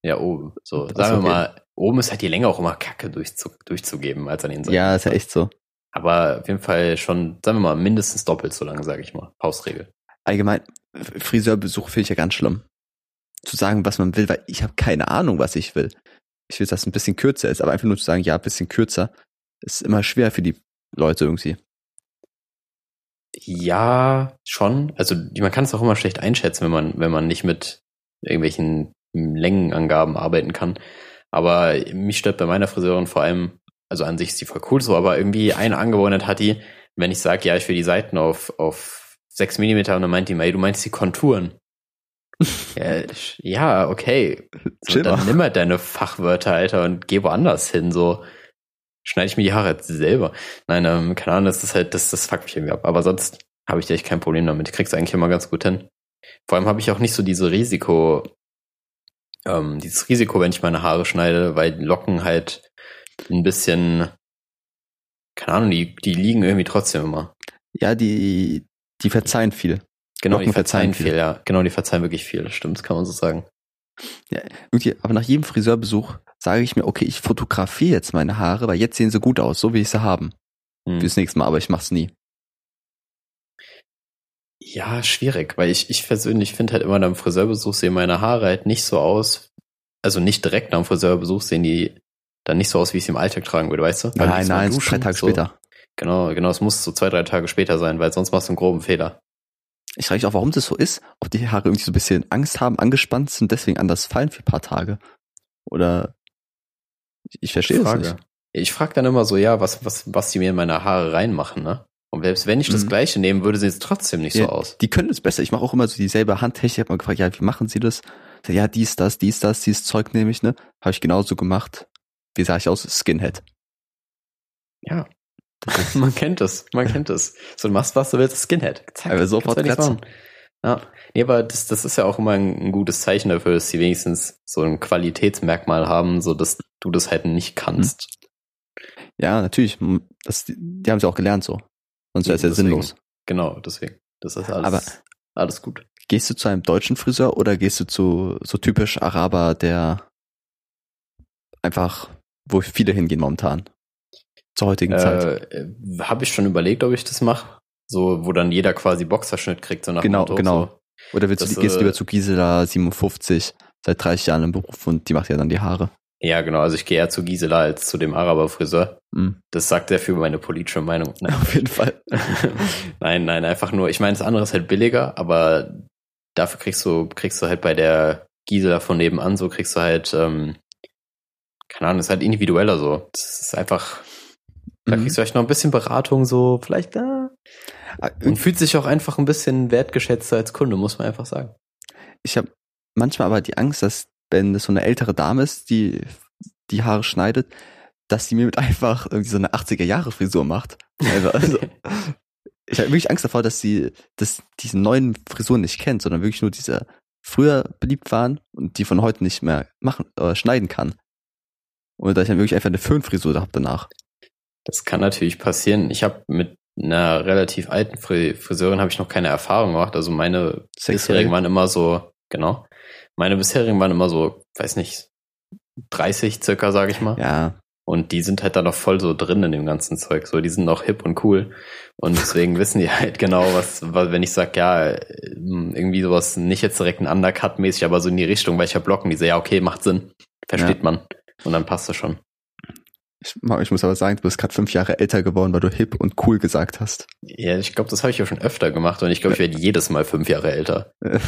S1: Ja, oben. So,
S2: so,
S1: sagen wir
S2: okay.
S1: mal, oben ist halt die Länge auch immer kacke durchzu, durchzugeben als an den Seiten.
S2: Ja, ist ja echt so.
S1: Aber auf jeden Fall schon, sagen wir mal, mindestens doppelt so lang, sage ich mal. Faustregel.
S2: Allgemein, Friseurbesuch finde ich ja ganz schlimm. Zu sagen, was man will, weil ich habe keine Ahnung, was ich will. Ich will, dass es ein bisschen kürzer ist, aber einfach nur zu sagen, ja, ein bisschen kürzer, ist immer schwer für die Leute irgendwie.
S1: Ja, schon. Also man kann es auch immer schlecht einschätzen, wenn man, wenn man nicht mit irgendwelchen Längenangaben arbeiten kann. Aber mich stört bei meiner Friseurin vor allem, also an sich ist die voll cool so, aber irgendwie eine Angewohnheit hat die, wenn ich sage, ja, ich will die Seiten auf, auf 6 Millimeter und dann meint die, ey, du meinst die Konturen. Ja, okay. So, dann
S2: mal.
S1: nimm halt deine Fachwörter, Alter, und geh woanders hin, so. Schneide ich mir die Haare jetzt selber. Nein, ähm, keine Ahnung, das ist halt, das, das fuckt mich irgendwie ab. Aber sonst habe ich echt kein Problem damit. Ich krieg's eigentlich immer ganz gut hin. Vor allem habe ich auch nicht so diese Risiko, ähm, dieses Risiko, wenn ich meine Haare schneide, weil die Locken halt ein bisschen, keine Ahnung, die, die liegen irgendwie trotzdem immer.
S2: Ja, die, die verzeihen viel.
S1: Genau, die
S2: Locken
S1: verzeihen
S2: verzeihen
S1: viel, ja. Genau, die verzeihen wirklich viel. Stimmt, das kann man so sagen.
S2: Irgendwie, aber nach jedem Friseurbesuch sage ich mir, okay, ich fotografiere jetzt meine Haare, weil jetzt sehen sie gut aus, so wie ich sie haben.
S1: Hm.
S2: Fürs nächste Mal, aber ich mach's nie.
S1: Ja, schwierig, weil ich, ich persönlich finde halt immer beim Friseurbesuch sehen meine Haare halt nicht so aus, also nicht direkt nach dem Friseurbesuch sehen die dann nicht so aus, wie ich sie im Alltag tragen würde, weißt du? Weil
S2: nein, nein,
S1: duschen,
S2: drei Tage
S1: so.
S2: später.
S1: Genau, genau, es muss so zwei, drei Tage später sein, weil sonst machst du einen groben Fehler.
S2: Ich frage mich auch, warum das so ist, ob die Haare irgendwie so ein bisschen Angst haben, angespannt sind, deswegen anders fallen für ein paar Tage. Oder ich verstehe
S1: Frage.
S2: nicht.
S1: Ich frage dann immer so, ja, was, was, was die mir in meine Haare reinmachen, ne? Und selbst wenn ich das
S2: Mhm.
S1: gleiche nehme, würde sie es trotzdem nicht
S2: Ja,
S1: so aus.
S2: Die können es besser. Ich mache auch immer so dieselbe Handtechnik. Ich habe mal gefragt, ja, wie machen sie das? Sag, Ja, dies, das, dies, das, dieses Zeug nehme ich, ne? Habe ich genauso gemacht. Wie sah ich aus? Skinhead.
S1: Ja. <laughs> man kennt es, man kennt es. So, du machst was, du willst Skinhead. Zack,
S2: Aber sofort Glatze.
S1: machen. Ja. Nee, aber das, das ist ja auch immer ein, gutes Zeichen dafür, dass sie wenigstens so ein Qualitätsmerkmal haben, so dass du das halt nicht kannst.
S2: Ja, natürlich. Das, die haben es ja auch gelernt so. Sonst wäre es ja
S1: Deswegen.
S2: sinnlos.
S1: Genau, deswegen. Das ist alles,
S2: Aber-
S1: alles gut.
S2: Gehst du zu einem deutschen Friseur oder gehst du zu so typisch Araber, der einfach, wo viele hingehen momentan? Zur heutigen Zeit.
S1: Äh, Habe ich schon überlegt, ob ich das mache. So, wo dann jeder quasi Boxerschnitt kriegt, so nach
S2: Genau,
S1: Motto,
S2: genau.
S1: So.
S2: Oder willst du,
S1: das,
S2: gehst du
S1: äh,
S2: lieber zu Gisela 57, seit 30 Jahren im Beruf und die macht ja dann die Haare.
S1: Ja, genau. Also ich gehe eher zu Gisela als zu dem Araber-Friseur.
S2: Hm.
S1: Das sagt sehr viel über meine politische Meinung. Nein, <laughs>
S2: Auf jeden Fall. <laughs>
S1: nein, nein, einfach nur. Ich meine, das andere ist halt billiger, aber dafür kriegst du, kriegst du halt bei der Gisela von nebenan so, kriegst du halt, ähm, keine Ahnung, ist halt individueller so. Das ist einfach, da
S2: Mhm.
S1: kriegst du vielleicht noch ein bisschen Beratung so, vielleicht da.
S2: Ah,
S1: Und fühlt sich auch einfach ein bisschen wertgeschätzter als Kunde, muss man einfach sagen.
S2: Ich habe manchmal aber die Angst, dass wenn es so eine ältere Dame ist, die die Haare schneidet, dass die mir mit einfach irgendwie so eine 80er Jahre Frisur macht. Also, also <laughs> ich habe wirklich Angst davor, dass sie dass diese neuen Frisuren nicht kennt, sondern wirklich nur diese früher beliebt waren und die von heute nicht mehr machen äh, schneiden kann. Und dass ich dann wirklich einfach eine Föhnfrisur habe danach.
S1: Das kann natürlich passieren. Ich habe mit einer relativ alten Fri- Friseurin habe ich noch keine Erfahrung gemacht. Also meine
S2: Sechsjährige?
S1: bisherigen waren immer so, genau. Meine bisherigen waren immer so, weiß nicht, 30 circa, sage ich mal.
S2: Ja,
S1: Und die sind halt da noch voll so drin in dem ganzen Zeug. So, die sind noch hip und cool. Und deswegen <laughs> wissen die halt genau, was, was wenn ich sag, ja, ähm, irgendwie sowas, nicht jetzt direkt ein Undercut-mäßig, aber so in die Richtung, welcher Blocken, die so, ja, okay, macht Sinn. Versteht man. Und dann passt das schon.
S2: Ich, ich muss aber sagen, du bist gerade fünf Jahre älter geworden, weil du hip und cool gesagt hast.
S1: Ja, ich glaube, das habe ich ja schon öfter gemacht und ich glaube, ich werde jedes Mal fünf Jahre älter. <laughs>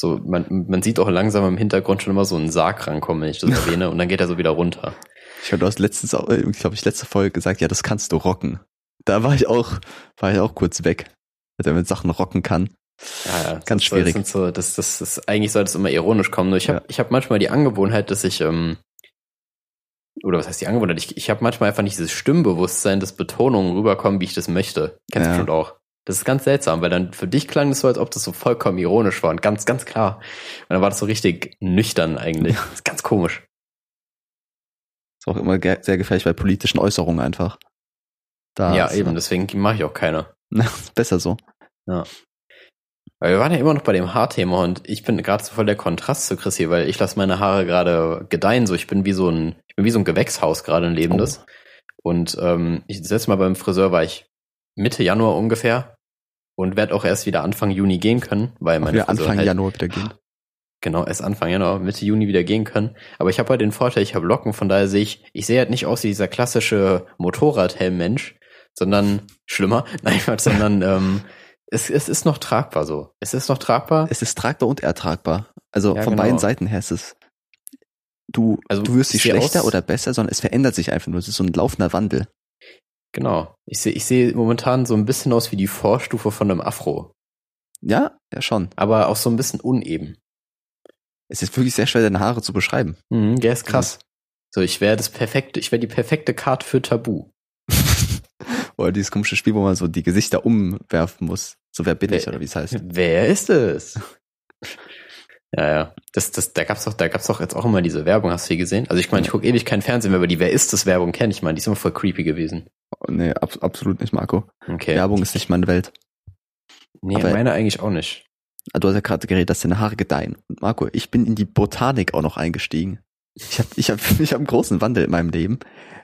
S1: So, man, man sieht auch langsam im Hintergrund schon immer so einen Sarg rankommen, wenn ich das <laughs> erwähne, und dann geht er so wieder runter.
S2: Ich glaube, du hast letztens, auch, äh, glaube ich, letzte Folge gesagt, ja, das kannst du rocken. Da war ich auch, war ich auch kurz weg, dass er mit Sachen rocken kann.
S1: Ja, ja,
S2: Ganz
S1: das,
S2: schwierig.
S1: So, das, das, das, eigentlich soll das immer ironisch kommen. Nur ich habe
S2: Ja.
S1: ich hab manchmal die Angewohnheit, dass ich, ähm, oder was heißt die Angewohnheit? Ich, ich habe manchmal einfach nicht dieses Stimmbewusstsein, dass Betonungen rüberkommen, wie ich das möchte. Kennst du
S2: Ja.
S1: bestimmt auch. Das ist ganz seltsam, weil dann für dich klang das so, als ob das so vollkommen ironisch war und ganz, ganz klar. Und dann war das so richtig nüchtern eigentlich. Das ist ganz komisch.
S2: Ist auch immer ge sehr gefährlich bei politischen Äußerungen einfach. Da
S1: ja, eben, deswegen mache ich auch keine. <laughs>
S2: Besser so.
S1: Weil wir waren ja immer noch bei dem Haarthema und ich bin gerade so voll der Kontrast zu Chris hier, weil ich lasse meine Haare gerade gedeihen. So, ich bin wie so ein, ich bin wie so ein Gewächshaus gerade ein lebendes. Und ähm, ich, letzte Mal beim Friseur war ich Mitte Januar ungefähr und werde auch erst wieder Anfang Juni gehen können, weil meine
S2: wieder Anfang
S1: halt,
S2: Januar wieder gehen.
S1: Genau, erst Anfang Januar, Mitte Juni wieder gehen können. Aber ich habe halt den Vorteil, ich habe Locken, von daher sehe ich, ich sehe halt nicht aus wie dieser klassische Motorradhelm-Mensch, sondern schlimmer, <laughs> nein, sondern ähm, es, es ist noch tragbar so. Es ist noch tragbar.
S2: Es ist tragbar und ertragbar. Also
S1: Ja,
S2: von
S1: genau.
S2: beiden Seiten her ist es. Du,
S1: Also,
S2: du wirst
S1: ich
S2: nicht schlechter oder besser, sondern es verändert sich einfach nur. Es ist so ein laufender Wandel.
S1: Genau. Ich sehe ich sehe momentan so ein bisschen aus wie die Vorstufe von einem Afro,
S2: Ja, ja schon.
S1: aber auch so ein bisschen uneben.
S2: Es ist wirklich sehr schwer, deine Haare zu beschreiben.
S1: Mhm, der ist krass. So, ich wäre das perfekte, ich wäre die perfekte Card für Tabu.
S2: Oder dieses komische Spiel, wo man so die Gesichter umwerfen muss. So wer bin ich
S1: Wer-
S2: oder wie es heißt. <laughs>
S1: Wer ist es? <laughs> ja, ja. Das, das, da gab's doch, da gab's doch jetzt auch immer diese Werbung, hast du die gesehen? Also ich meine, ich gucke ewig kein Fernsehen mehr, aber die Wer ist das Werbung kenne ich mal. Die ist immer voll creepy gewesen.
S2: Oh, nee, ab, absolut nicht, Marco.
S1: Okay.
S2: Werbung ist nicht meine Welt.
S1: nee,
S2: aber-
S1: meine eigentlich auch nicht.
S2: Ah, Du hast ja gerade geredet, dass deine Haare gedeihen. Und Marco, ich bin in die Botanik auch noch eingestiegen. Ich habe ich hab, <laughs> ich hab einen großen Wandel in meinem Leben.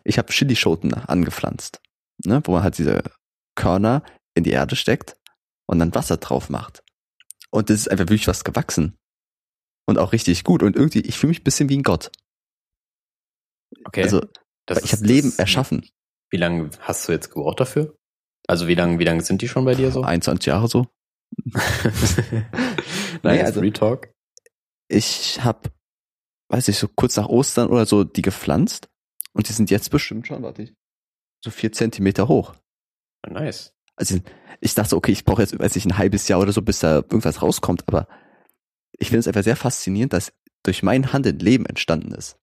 S2: Ich habe Chilischoten angepflanzt, ne, wo man halt diese Körner in die Erde steckt und dann Wasser drauf macht. Und das ist einfach wirklich was gewachsen. Und auch richtig gut. Und irgendwie, ich fühle mich ein bisschen wie ein Gott.
S1: Okay.
S2: Also, ich habe Leben
S1: das-
S2: erschaffen.
S1: Wie lange hast du jetzt gebraucht dafür? Also wie lange, wie lange sind die schon bei dir so?
S2: 21 Jahre so. <laughs>
S1: Nein,
S2: Nee,
S1: also
S2: also-
S1: Free Talk.
S2: Ich habe, weiß ich, so kurz nach Ostern oder so die gepflanzt. Und die sind jetzt bestimmt schon, warte ich, so vier Zentimeter hoch.
S1: Nice.
S2: Also ich dachte, okay, ich brauche jetzt, weiß ich, ein halbes Jahr oder so, bis da irgendwas rauskommt, aber ich finde es einfach sehr faszinierend, dass durch mein Handeln Leben entstanden ist.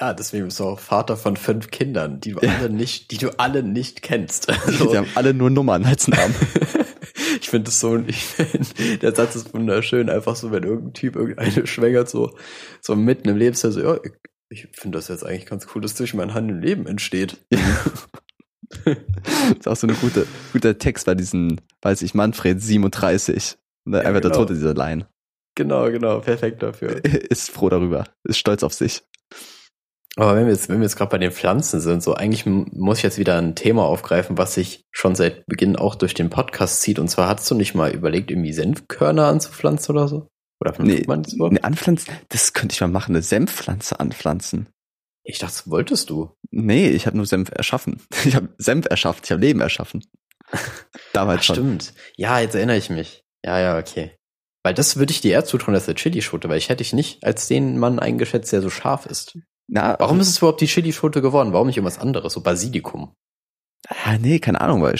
S1: Ja, deswegen bist du auch Vater von fünf Kindern, die du
S2: Ja.
S1: alle nicht, die du alle nicht kennst.
S2: Die
S1: Also,
S2: haben alle nur Nummern als Namen. <laughs>
S1: ich finde das so, ich find, der Satz ist wunderschön, einfach so, wenn irgendein Typ irgendeine schwängert, so, so mitten im Leben, ist er so, ja, Ich finde das jetzt eigentlich ganz cool, dass durch mein Handeln Leben entsteht.
S2: das <laughs> ist auch so eine gute, guter Text bei diesen, weiß ich, Manfred 37. Und dann
S1: Ja,
S2: einfach
S1: genau.
S2: darunter diese Line.
S1: Genau, genau, perfekt dafür. <laughs>
S2: Ist froh darüber, ist stolz auf sich.
S1: Aber wenn wir jetzt, wenn wir jetzt gerade bei den Pflanzen sind, so eigentlich muss ich jetzt wieder ein Thema aufgreifen, was sich schon seit Beginn auch durch den Podcast zieht. Und zwar hast du nicht mal überlegt, irgendwie Senfkörner anzupflanzen oder so? Oder
S2: Nee,
S1: nee, man das überhaupt?
S2: eine Anpflanzen, das könnte ich mal machen, eine Senfpflanze anpflanzen.
S1: Ich dachte, das wolltest du.
S2: Nee, ich habe nur Senf erschaffen. <laughs> Ich habe Senf erschaffen, ich habe Leben erschaffen. <laughs> Damals
S1: Ach,
S2: schon.
S1: stimmt. Ja, jetzt erinnere ich mich. Ja, ja, okay. Weil das würde ich dir eher zutrauen als der Chilischote, weil ich hätte dich nicht als den Mann eingeschätzt, der so scharf ist.
S2: Na,
S1: Warum ist es überhaupt die Chilischote geworden? Warum nicht irgendwas anderes? So Basilikum.
S2: Ah, nee, keine Ahnung, weil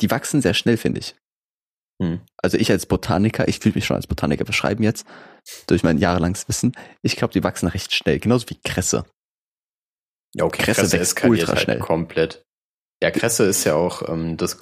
S2: die wachsen sehr schnell, finde ich.
S1: Hm.
S2: Also ich als Botaniker, ich fühle mich schon als Botaniker beschreiben jetzt, durch mein jahrelanges Wissen. Ich glaube, die wachsen recht schnell, genauso wie Kresse.
S1: Ja, okay.
S2: Kresse
S1: Kresse,
S2: wächst
S1: eskaliert
S2: ultra
S1: halt
S2: schnell.
S1: komplett. Ja, Kresse ist ja auch ähm, das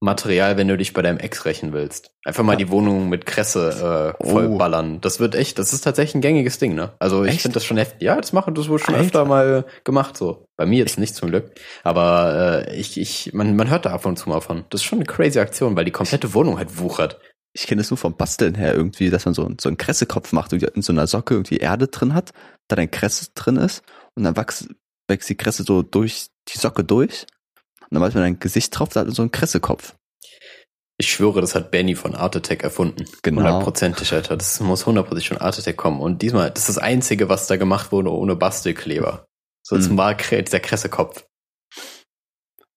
S1: Go-To-Material, wenn du dich bei deinem Ex rächen willst. Einfach mal
S2: Ja.
S1: die Wohnung mit Kresse äh, vollballern. Das wird echt, das ist tatsächlich ein gängiges Ding, ne? Also ich finde das schon heftig. Ja, das machen das wohl schon
S2: Alter.
S1: öfter mal gemacht, so. Bei mir jetzt nicht zum Glück. Aber äh, ich, ich, man, man hört da ab und zu mal von. Das ist schon eine crazy Aktion, weil die komplette Wohnung halt wuchert.
S2: Ich kenne das nur vom Basteln her irgendwie, dass man so, so einen Kressekopf macht, irgendwie in so einer Socke irgendwie Erde drin hat, da ein Kresse drin ist und dann wächst, wächst die Kresse so durch die Socke durch und dann macht man ein Gesicht drauf, da hat man so einen Kressekopf.
S1: Ich schwöre, das hat Benny von Art Attack erfunden.
S2: Genau.
S1: Hundertprozentig, Alter. Das muss hundertprozentig von Art Attack kommen. Und diesmal, das ist das Einzige, was da gemacht wurde ohne Bastelkleber. So
S2: Mhm.
S1: zum war dieser Kressekopf.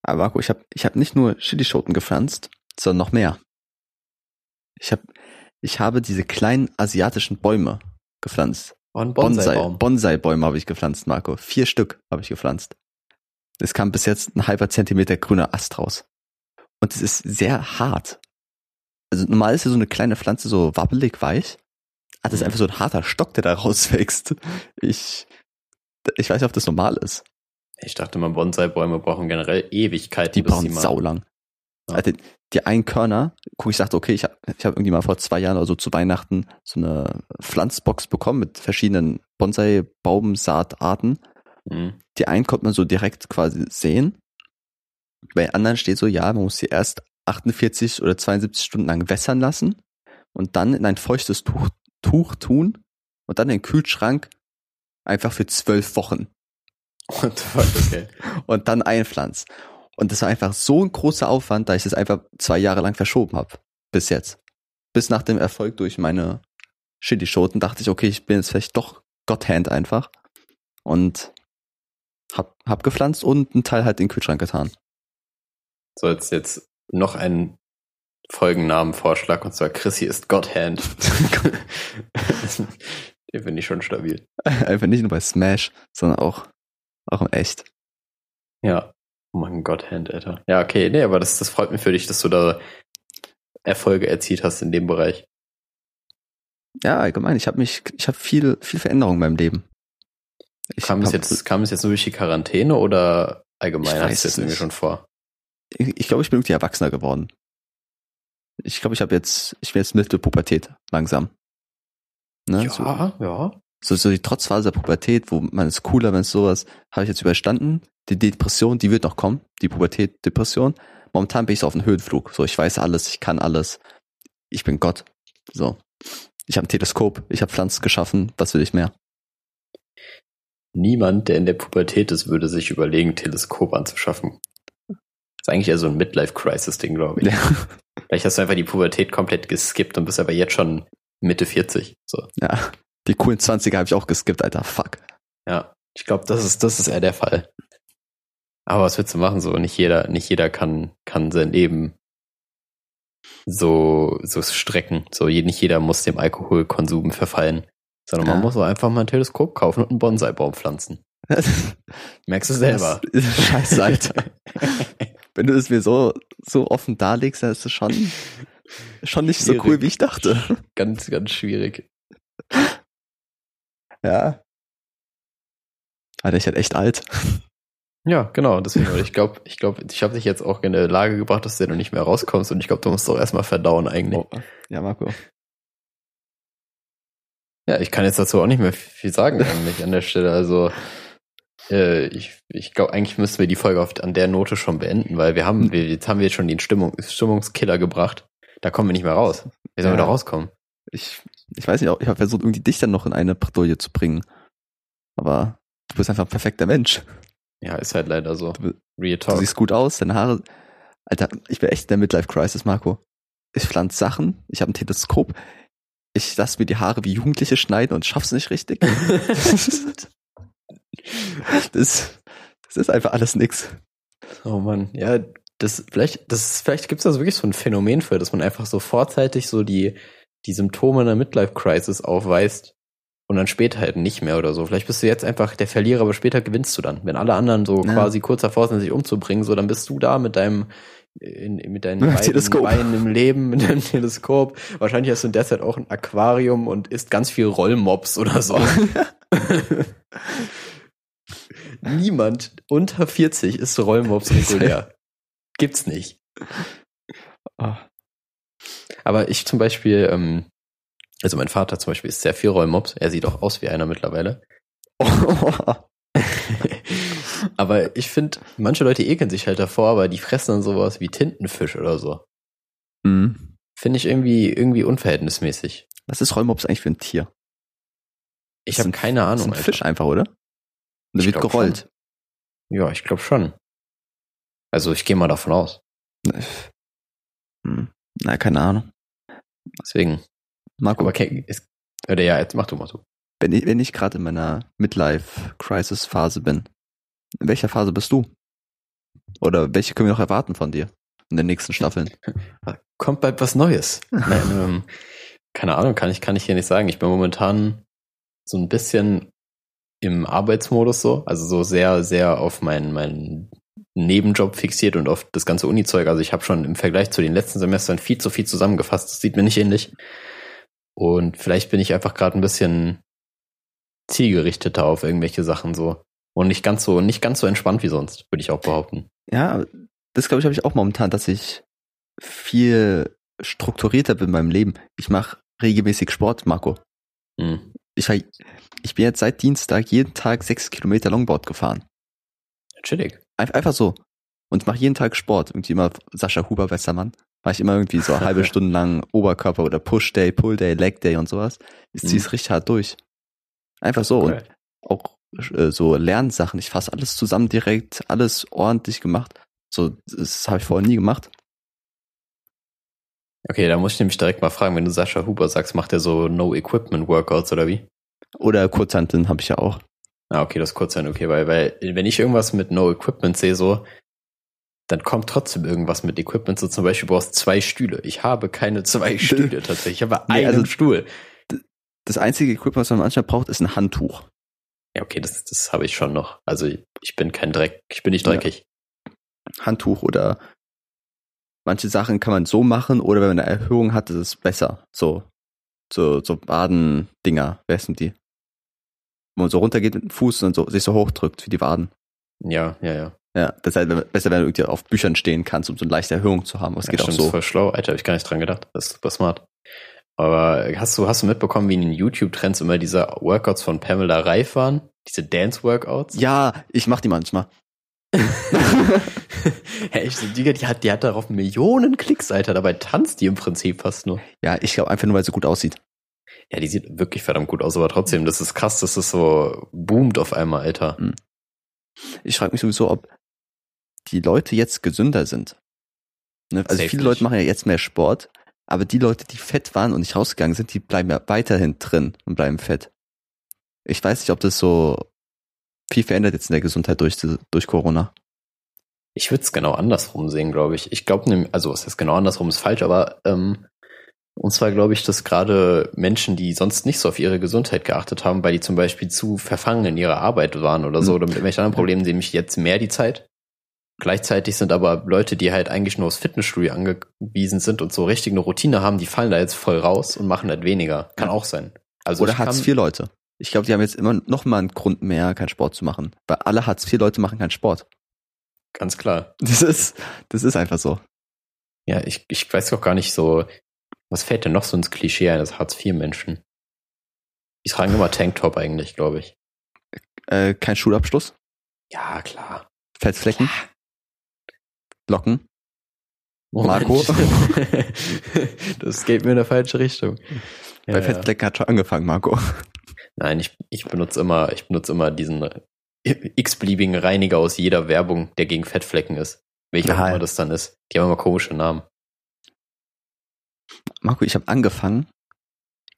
S2: Aber Marco, ich habe ich hab nicht nur Chilischoten gepflanzt, sondern noch mehr. Ich habe ich habe diese kleinen asiatischen Bäume gepflanzt.
S1: Oh, ein
S2: Bonsai. Bonsai-Bäume habe ich gepflanzt, Marco. Vier Stück habe ich gepflanzt. Es kam bis jetzt ein halber Zentimeter grüner Ast raus. Und es ist sehr hart. Also normal ist ja so eine kleine Pflanze so wabbelig weich. Ah, das ist
S1: Mhm.
S2: einfach so ein harter Stock, der da rauswächst. Ich, ich weiß nicht, ob das normal ist.
S1: Ich dachte mal, Bonsai-Bäume brauchen generell Ewigkeiten.
S2: Die brauchen saulang.
S1: Ja.
S2: Also die Einkörner, guck, ich sagte, okay, ich habe ich hab irgendwie mal vor zwei Jahren oder so zu Weihnachten so eine Pflanzbox bekommen mit verschiedenen Bonsai-Baumsaatarten.
S1: Mhm.
S2: Die einen konnte man so direkt quasi sehen. Bei anderen steht so, ja, man muss sie erst 48 oder 72 Stunden lang wässern lassen und dann in ein feuchtes Tuch, Tuch tun und dann in den Kühlschrank einfach für zwölf Wochen
S1: fuck, okay. <laughs>
S2: und dann einpflanzen. Und das war einfach so ein großer Aufwand, da ich das einfach zwei Jahre lang verschoben habe. Bis jetzt. Bis nach dem Erfolg durch meine Chilischoten dachte ich, okay, ich bin jetzt vielleicht doch Gotthand einfach. Und hab, hab gepflanzt und einen Teil halt in den Kühlschrank getan.
S1: Sollst jetzt noch einen Folgennamenvorschlag und zwar Chrissy ist Godhand. <laughs> Den finde ich schon stabil.
S2: Einfach nicht nur bei Smash, sondern auch, auch im Echt.
S1: Ja. Oh mein Godhand, Alter. Ja, okay, nee, aber das, das freut mich für dich, dass du da Erfolge erzielt hast in dem Bereich.
S2: Ja, allgemein, ich habe mich, ich habe viel, viel Veränderung in meinem Leben. Ich
S1: Kam es jetzt, kam es jetzt nur durch die Quarantäne oder allgemein hast du
S2: es
S1: jetzt irgendwie schon vor?
S2: ich, ich glaube, ich bin irgendwie erwachsener geworden. Ich glaube, ich habe jetzt, ich bin jetzt Mitte Pubertät langsam. Ne? So,
S1: Ja, ja.
S2: so, so die Trotzphase der Pubertät, wo man ist cooler, wenn es sowas, habe ich jetzt überstanden. Die Depression, die wird noch kommen, die Pubertät, Depression. Momentan bin ich so auf dem Höhenflug. So, ich weiß alles, ich kann alles. Ich bin Gott. So. Ich habe ein Teleskop, ich habe Pflanzen geschaffen, was will ich mehr?
S1: Niemand, der in der Pubertät ist, würde sich überlegen, Teleskop anzuschaffen. ist eigentlich eher so ein Midlife-Crisis-Ding, glaube ich.
S2: Ja.
S1: Vielleicht hast du einfach die Pubertät komplett geskippt und bist aber jetzt schon Mitte 40. So.
S2: ja. Die coolen 20er habe ich auch geskippt, Alter. Fuck.
S1: Ja, ich glaube, das ist, das ist eher der Fall. Aber was willst du machen? So, nicht jeder, nicht jeder kann, kann sein Leben so, so strecken. So, nicht jeder muss dem Alkoholkonsum verfallen. Sondern man
S2: Ja.
S1: muss auch einfach mal ein Teleskop kaufen und einen Bonsai-Baum pflanzen. <laughs> Merkst du selber.
S2: Das ist Scheiße, Alter. <laughs> Wenn du es mir so, so offen darlegst, dann ist es schon, schon nicht so
S1: Schwierig.
S2: cool, wie ich dachte.
S1: ganz, ganz schwierig.
S2: Ja. Alter, ich halt echt alt.
S1: Ja, genau. Deswegen, ich glaube, ich glaube, ich habe dich jetzt auch in eine Lage gebracht, dass du noch nicht mehr rauskommst und ich glaube, du musst doch erstmal verdauen eigentlich.
S2: Oh, ja, Marco.
S1: Ja, ich kann jetzt dazu auch nicht mehr viel sagen eigentlich an der Stelle. Also äh, ich, ich glaube, eigentlich müssten wir die Folge oft an der Note schon beenden, weil wir haben, wir, jetzt haben wir schon den Stimmung, Stimmungskiller gebracht. Da kommen wir nicht mehr raus. Wie sollen
S2: Ja.
S1: wir da rauskommen?
S2: Ich, ich weiß nicht, ich habe versucht, irgendwie dich dann noch in eine Bredouille zu bringen. Aber du bist einfach ein perfekter Mensch.
S1: Ja, ist halt leider so.
S2: Du-
S1: Real
S2: Du
S1: Talk.
S2: siehst gut aus, deine Haare. Alter, ich bin echt in der Midlife-Crisis, Marco. Ich pflanze Sachen, ich habe ein Teleskop, ich lasse mir die Haare wie Jugendliche schneiden und schaff's nicht richtig. <laughs> das, das ist einfach alles nix.
S1: Oh Mann, ja, das vielleicht, das vielleicht gibt's da wirklich so ein Phänomen für, dass man einfach so vorzeitig so die die Symptome einer Midlife Crisis aufweist und dann später halt nicht mehr oder so. Vielleicht bist du jetzt einfach der Verlierer, aber später gewinnst du dann. Wenn alle anderen so
S2: Ja.
S1: quasi kurz davor sind, sich umzubringen, so dann bist du da mit deinem in, mit deinen <laughs> beiden
S2: Teleskop.
S1: Beinen im Leben, mit deinem Teleskop. Wahrscheinlich hast du in der Zeit auch ein Aquarium und isst ganz viel Rollmops oder so. <laughs> Niemand unter 40 isst Rollmops regulär. Gibt's nicht.
S2: Ah.
S1: Aber ich zum Beispiel, ähm, also mein Vater zum Beispiel ist sehr viel Rollmops. Er sieht auch aus wie einer mittlerweile. <laughs> aber ich finde, manche Leute ekeln sich halt davor, aber die fressen dann sowas wie Tintenfisch oder so.
S2: Hm.
S1: Finde ich irgendwie, irgendwie unverhältnismäßig.
S2: Was ist Rollmops eigentlich für ein Tier?
S1: Ich
S2: Das
S1: habe keine
S2: Das
S1: Ahnung.
S2: ist ein. Fisch einfach, oder? Und der wird gerollt.
S1: Ja, ich glaube schon. Also ich gehe mal davon aus.
S2: Hm. Na, keine Ahnung.
S1: Deswegen.
S2: Marco,
S1: Aber okay, ist, oder ja, jetzt mach du mal du.
S2: wenn ich, wenn ich gerade in meiner Midlife-Crisis-Phase bin, in welcher Phase bist du? Oder welche können wir noch erwarten von dir in den nächsten Staffeln? <laughs>
S1: Kommt bald was Neues. Nein, <laughs> ähm, keine Ahnung, kann ich, kann ich hier nicht sagen. Ich bin momentan so ein bisschen im Arbeitsmodus so, also so sehr, sehr auf meinen, meinen Nebenjob fixiert und auf das ganze Uni-Zeug. Also ich habe schon im Vergleich zu den letzten Semestern viel zu viel zusammengefasst. Das sieht mir nicht ähnlich. Und vielleicht bin ich einfach gerade ein bisschen zielgerichteter auf irgendwelche Sachen so. Und nicht ganz so, nicht ganz so entspannt wie sonst, würde ich auch behaupten.
S2: Ja, das glaube ich, habe ich auch momentan, dass ich viel strukturierter bin in meinem Leben. Ich mache regelmäßig Sport, Marco.
S1: Hm.
S2: Ich, ich bin jetzt seit Dienstag jeden Tag sechs Kilometer Longboard gefahren.
S1: Chillig.
S2: Einf- Einfach so. Und mache jeden Tag Sport. Irgendwie immer Sascha Huber Westermann. Mache ich immer irgendwie so eine <laughs> halbe Stunde lang Oberkörper oder Push Day, Pull Day, Leg Day und sowas. Ich ziehe es
S1: Mhm.
S2: richtig hart durch. Einfach so. Und
S1: Geil.
S2: auch äh, so Lernsachen. Ich fasse alles zusammen direkt, alles ordentlich gemacht. So, das habe ich vorher nie gemacht.
S1: Okay, da muss ich nämlich direkt mal fragen, wenn du Sascha Huber sagst, macht er so No-Equipment-Workouts oder wie?
S2: Oder Kurzhanteln habe ich ja auch.
S1: Ah, okay, das ist kurz sein, okay, weil, weil, wenn ich irgendwas mit No-Equipment sehe, so, dann kommt trotzdem irgendwas mit Equipment, so zum Beispiel, du brauchst zwei Stühle. Ich habe keine zwei <laughs> Stühle tatsächlich, ich habe
S2: Nee,
S1: einen
S2: also-
S1: Stuhl.
S2: Das einzige Equipment, was man manchmal braucht, ist ein Handtuch.
S1: Ja, okay, das, das habe ich schon noch. Also, ich bin kein Dreck, ich bin nicht
S2: Ja.
S1: dreckig.
S2: Handtuch oder manche Sachen kann man so machen oder wenn man eine Erhöhung hat, ist es besser. So, so, so Wadendinger, wer sind die? Wo man so runtergeht mit dem Fuß und so, sich so hochdrückt wie die Waden.
S1: Ja, ja, ja.
S2: Ja, das ist halt besser, wenn du irgendwie auf Büchern stehen kannst, um so eine leichte Erhöhung zu haben. Es
S1: ja
S2: geht auch
S1: stimmt,
S2: so.
S1: ist voll schlau. Alter, habe ich gar nicht dran gedacht. Das ist super smart. Aber hast du, hast du mitbekommen, wie in den YouTube-Trends immer diese Workouts von Pamela Reif waren? Diese Dance-Workouts?
S2: Ja, ich mach die manchmal.
S1: Hey, ich so, <laughs> die, die, hat, die hat darauf Millionen Klicks, Alter. Dabei tanzt die im Prinzip fast nur.
S2: Ja, ich glaube einfach nur, weil sie gut aussieht.
S1: Ja, die sieht wirklich verdammt gut aus, aber trotzdem, das ist krass, dass das so boomt auf einmal, Alter.
S2: Ich frage mich sowieso, ob die Leute jetzt gesünder sind. Ne? Also
S1: Safe
S2: viele
S1: nicht.
S2: Leute machen ja jetzt mehr Sport, aber die Leute, die fett waren und nicht rausgegangen sind, die bleiben ja weiterhin drin und bleiben fett. Ich weiß nicht, ob das so viel verändert jetzt in der Gesundheit durch, durch Corona.
S1: Ich würde es genau andersrum sehen, glaube ich. Ich glaube, also was heißt genau andersrum ist falsch, aber ähm, und zwar glaube ich, dass gerade Menschen, die sonst nicht so auf ihre Gesundheit geachtet haben, weil die zum Beispiel zu verfangen in ihrer Arbeit waren oder so,
S2: Mhm.
S1: oder mit irgendwelchen anderen Problemen, nämlich jetzt mehr die Zeit. Gleichzeitig sind aber Leute, die halt eigentlich nur aufs Fitnessstudio angewiesen sind und so richtig eine Routine haben, die fallen da jetzt voll raus und machen halt weniger. Kann
S2: Ja.
S1: auch sein. Also
S2: Oder Hartz IV Leute. Ich glaube, die haben jetzt immer noch mal einen Grund mehr, keinen Sport zu machen. Weil alle Hartz IV Leute machen keinen Sport.
S1: Ganz klar.
S2: Das ist, das ist einfach so.
S1: Ja, ich, ich weiß doch gar nicht so, was fällt denn noch so ins Klischee eines Hartz-IV-Menschen? Die tragen immer Tanktop eigentlich, glaube ich.
S2: Äh, kein Schulabschluss?
S1: Ja, klar.
S2: Fettflecken? Locken?
S1: Moment.
S2: Marco? <laughs>
S1: das geht mir in der falsche Richtung.
S2: Bei Fettflecken hat schon angefangen, Marco.
S1: Nein, ich, ich benutze immer, ich benutze immer diesen x-beliebigen Reiniger aus jeder Werbung, der gegen Fettflecken ist. Welcher auch immer das dann ist. Die haben immer komische Namen.
S2: Marco, ich habe angefangen,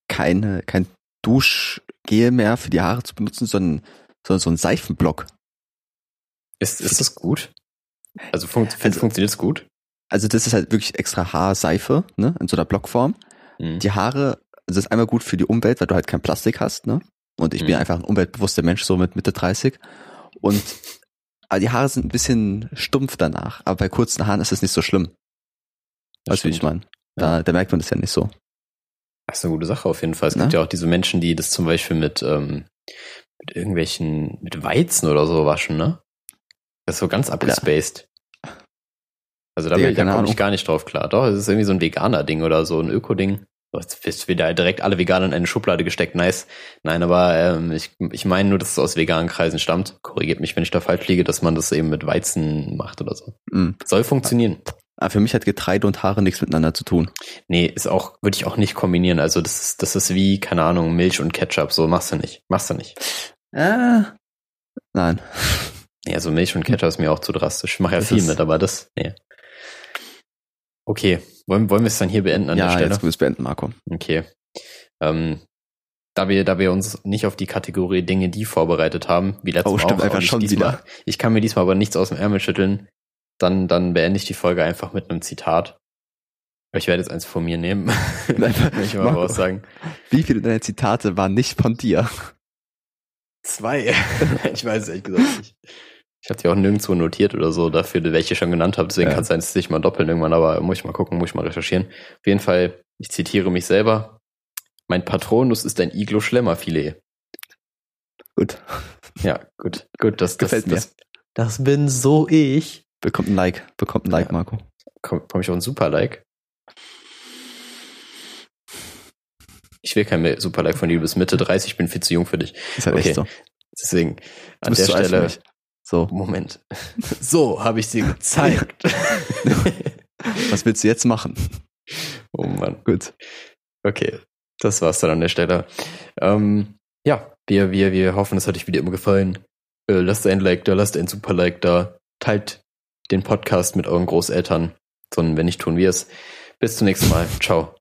S2: keine, kein Duschgel mehr für die Haare zu benutzen, sondern, sondern so einen Seifenblock.
S1: Ist, ist das gut? Also, fun
S2: Also-
S1: funktioniert es gut?
S2: Also das ist halt wirklich extra Haarseife, ne, in so einer Blockform.
S1: Mhm.
S2: Die Haare, also das ist einmal gut für die Umwelt, weil du halt kein Plastik hast, ne? Und ich bin
S1: Mhm.
S2: einfach ein umweltbewusster Mensch, so mit Mitte 30. Und aber die Haare sind ein bisschen stumpf danach, aber bei kurzen Haaren ist es nicht so schlimm.
S1: Das
S2: Weißt du, wie ich meine? Da, da merkt man das ja nicht so.
S1: Das ist eine gute Sache auf jeden Fall. Es
S2: Ne?
S1: gibt ja auch diese Menschen, die das zum Beispiel mit, ähm, mit irgendwelchen, mit Weizen oder so waschen, ne? Das ist so ganz abgespaced. Also da, bin- da komme ich gar nicht drauf klar. Doch, es ist irgendwie so ein Veganer-Ding oder so ein Öko-Ding. So, Jetzt wirst wieder direkt alle Veganer in eine Schublade gesteckt, nice. Nein, aber ähm, ich, ich meine nur, dass es aus veganen Kreisen stammt. Korrigiert mich, wenn ich da falsch liege, dass man das eben mit Weizen macht oder so.
S2: Mhm.
S1: Soll funktionieren.
S2: Aber für mich hat Getreide und Haare nichts miteinander zu tun.
S1: Nee, ist auch, würde ich auch nicht kombinieren. Also das ist, das ist wie, keine Ahnung, Milch und Ketchup. So machst du nicht. Machst du nicht.
S2: Äh, nein.
S1: Nee, also Milch und Ketchup ist mir auch zu drastisch. Ich mache ja
S2: Das
S1: viel mit, aber das, nee. Okay, wollen, wollen wir es dann hier beenden an
S2: ja,
S1: der Stelle?
S2: jetzt können wir es beenden, Marco.
S1: Okay. Ähm, da wir, da wir uns nicht auf die Kategorie Dinge, die vorbereitet haben, wie letztes
S2: Oh,
S1: Mal
S2: stimmt,
S1: auch,
S2: einfach
S1: ich
S2: schon
S1: diesmal,
S2: wieder.
S1: Ich kann mir diesmal aber nichts aus dem Ärmel schütteln. Dann, dann beende ich die Folge einfach mit einem Zitat. Ich werde jetzt eins von mir nehmen. <laughs> Will ich mal
S2: Marco.
S1: sagen.
S2: Wie viele deiner Zitate waren nicht von dir?
S1: Zwei. <laughs> ich weiß es ehrlich gesagt nicht. Ich hatte ja auch nirgendwo notiert oder so dafür, welche ich schon genannt habe. Deswegen
S2: Ja.
S1: kann es sein, dass ich mal doppeln irgendwann, aber muss ich mal gucken, muss ich mal recherchieren. Auf jeden Fall, ich zitiere mich selber. Mein Patronus ist ein Iglo-Schlemmerfilet.
S2: Gut.
S1: Ja, gut, gut, das, das,
S2: Gefällt mir.
S1: das, das bin so ich.
S2: Bekommt ein Like. Bekommt ein Like,
S1: Ja.
S2: Marco.
S1: Komm, komm ich auf ein Super-Like? Ich will kein Super-Like von dir, du bist Mitte 30, ich bin viel zu jung für dich.
S2: Ist halt
S1: Okay.
S2: echt so.
S1: Deswegen, an der Stelle.
S2: So,
S1: Moment. <laughs> So habe ich sie gezeigt. <laughs>
S2: was willst du jetzt machen?
S1: oh Mann.
S2: Gut.
S1: Okay, das war's dann an der Stelle. Ähm, ja, wir, wir, wir hoffen, es hat euch wie immer gefallen. Äh, lasst ein Like da, lasst ein super Like da. Teilt den Podcast mit euren Großeltern. Sondern wenn nicht, tun wir es. Bis zum nächsten Mal. Ciao.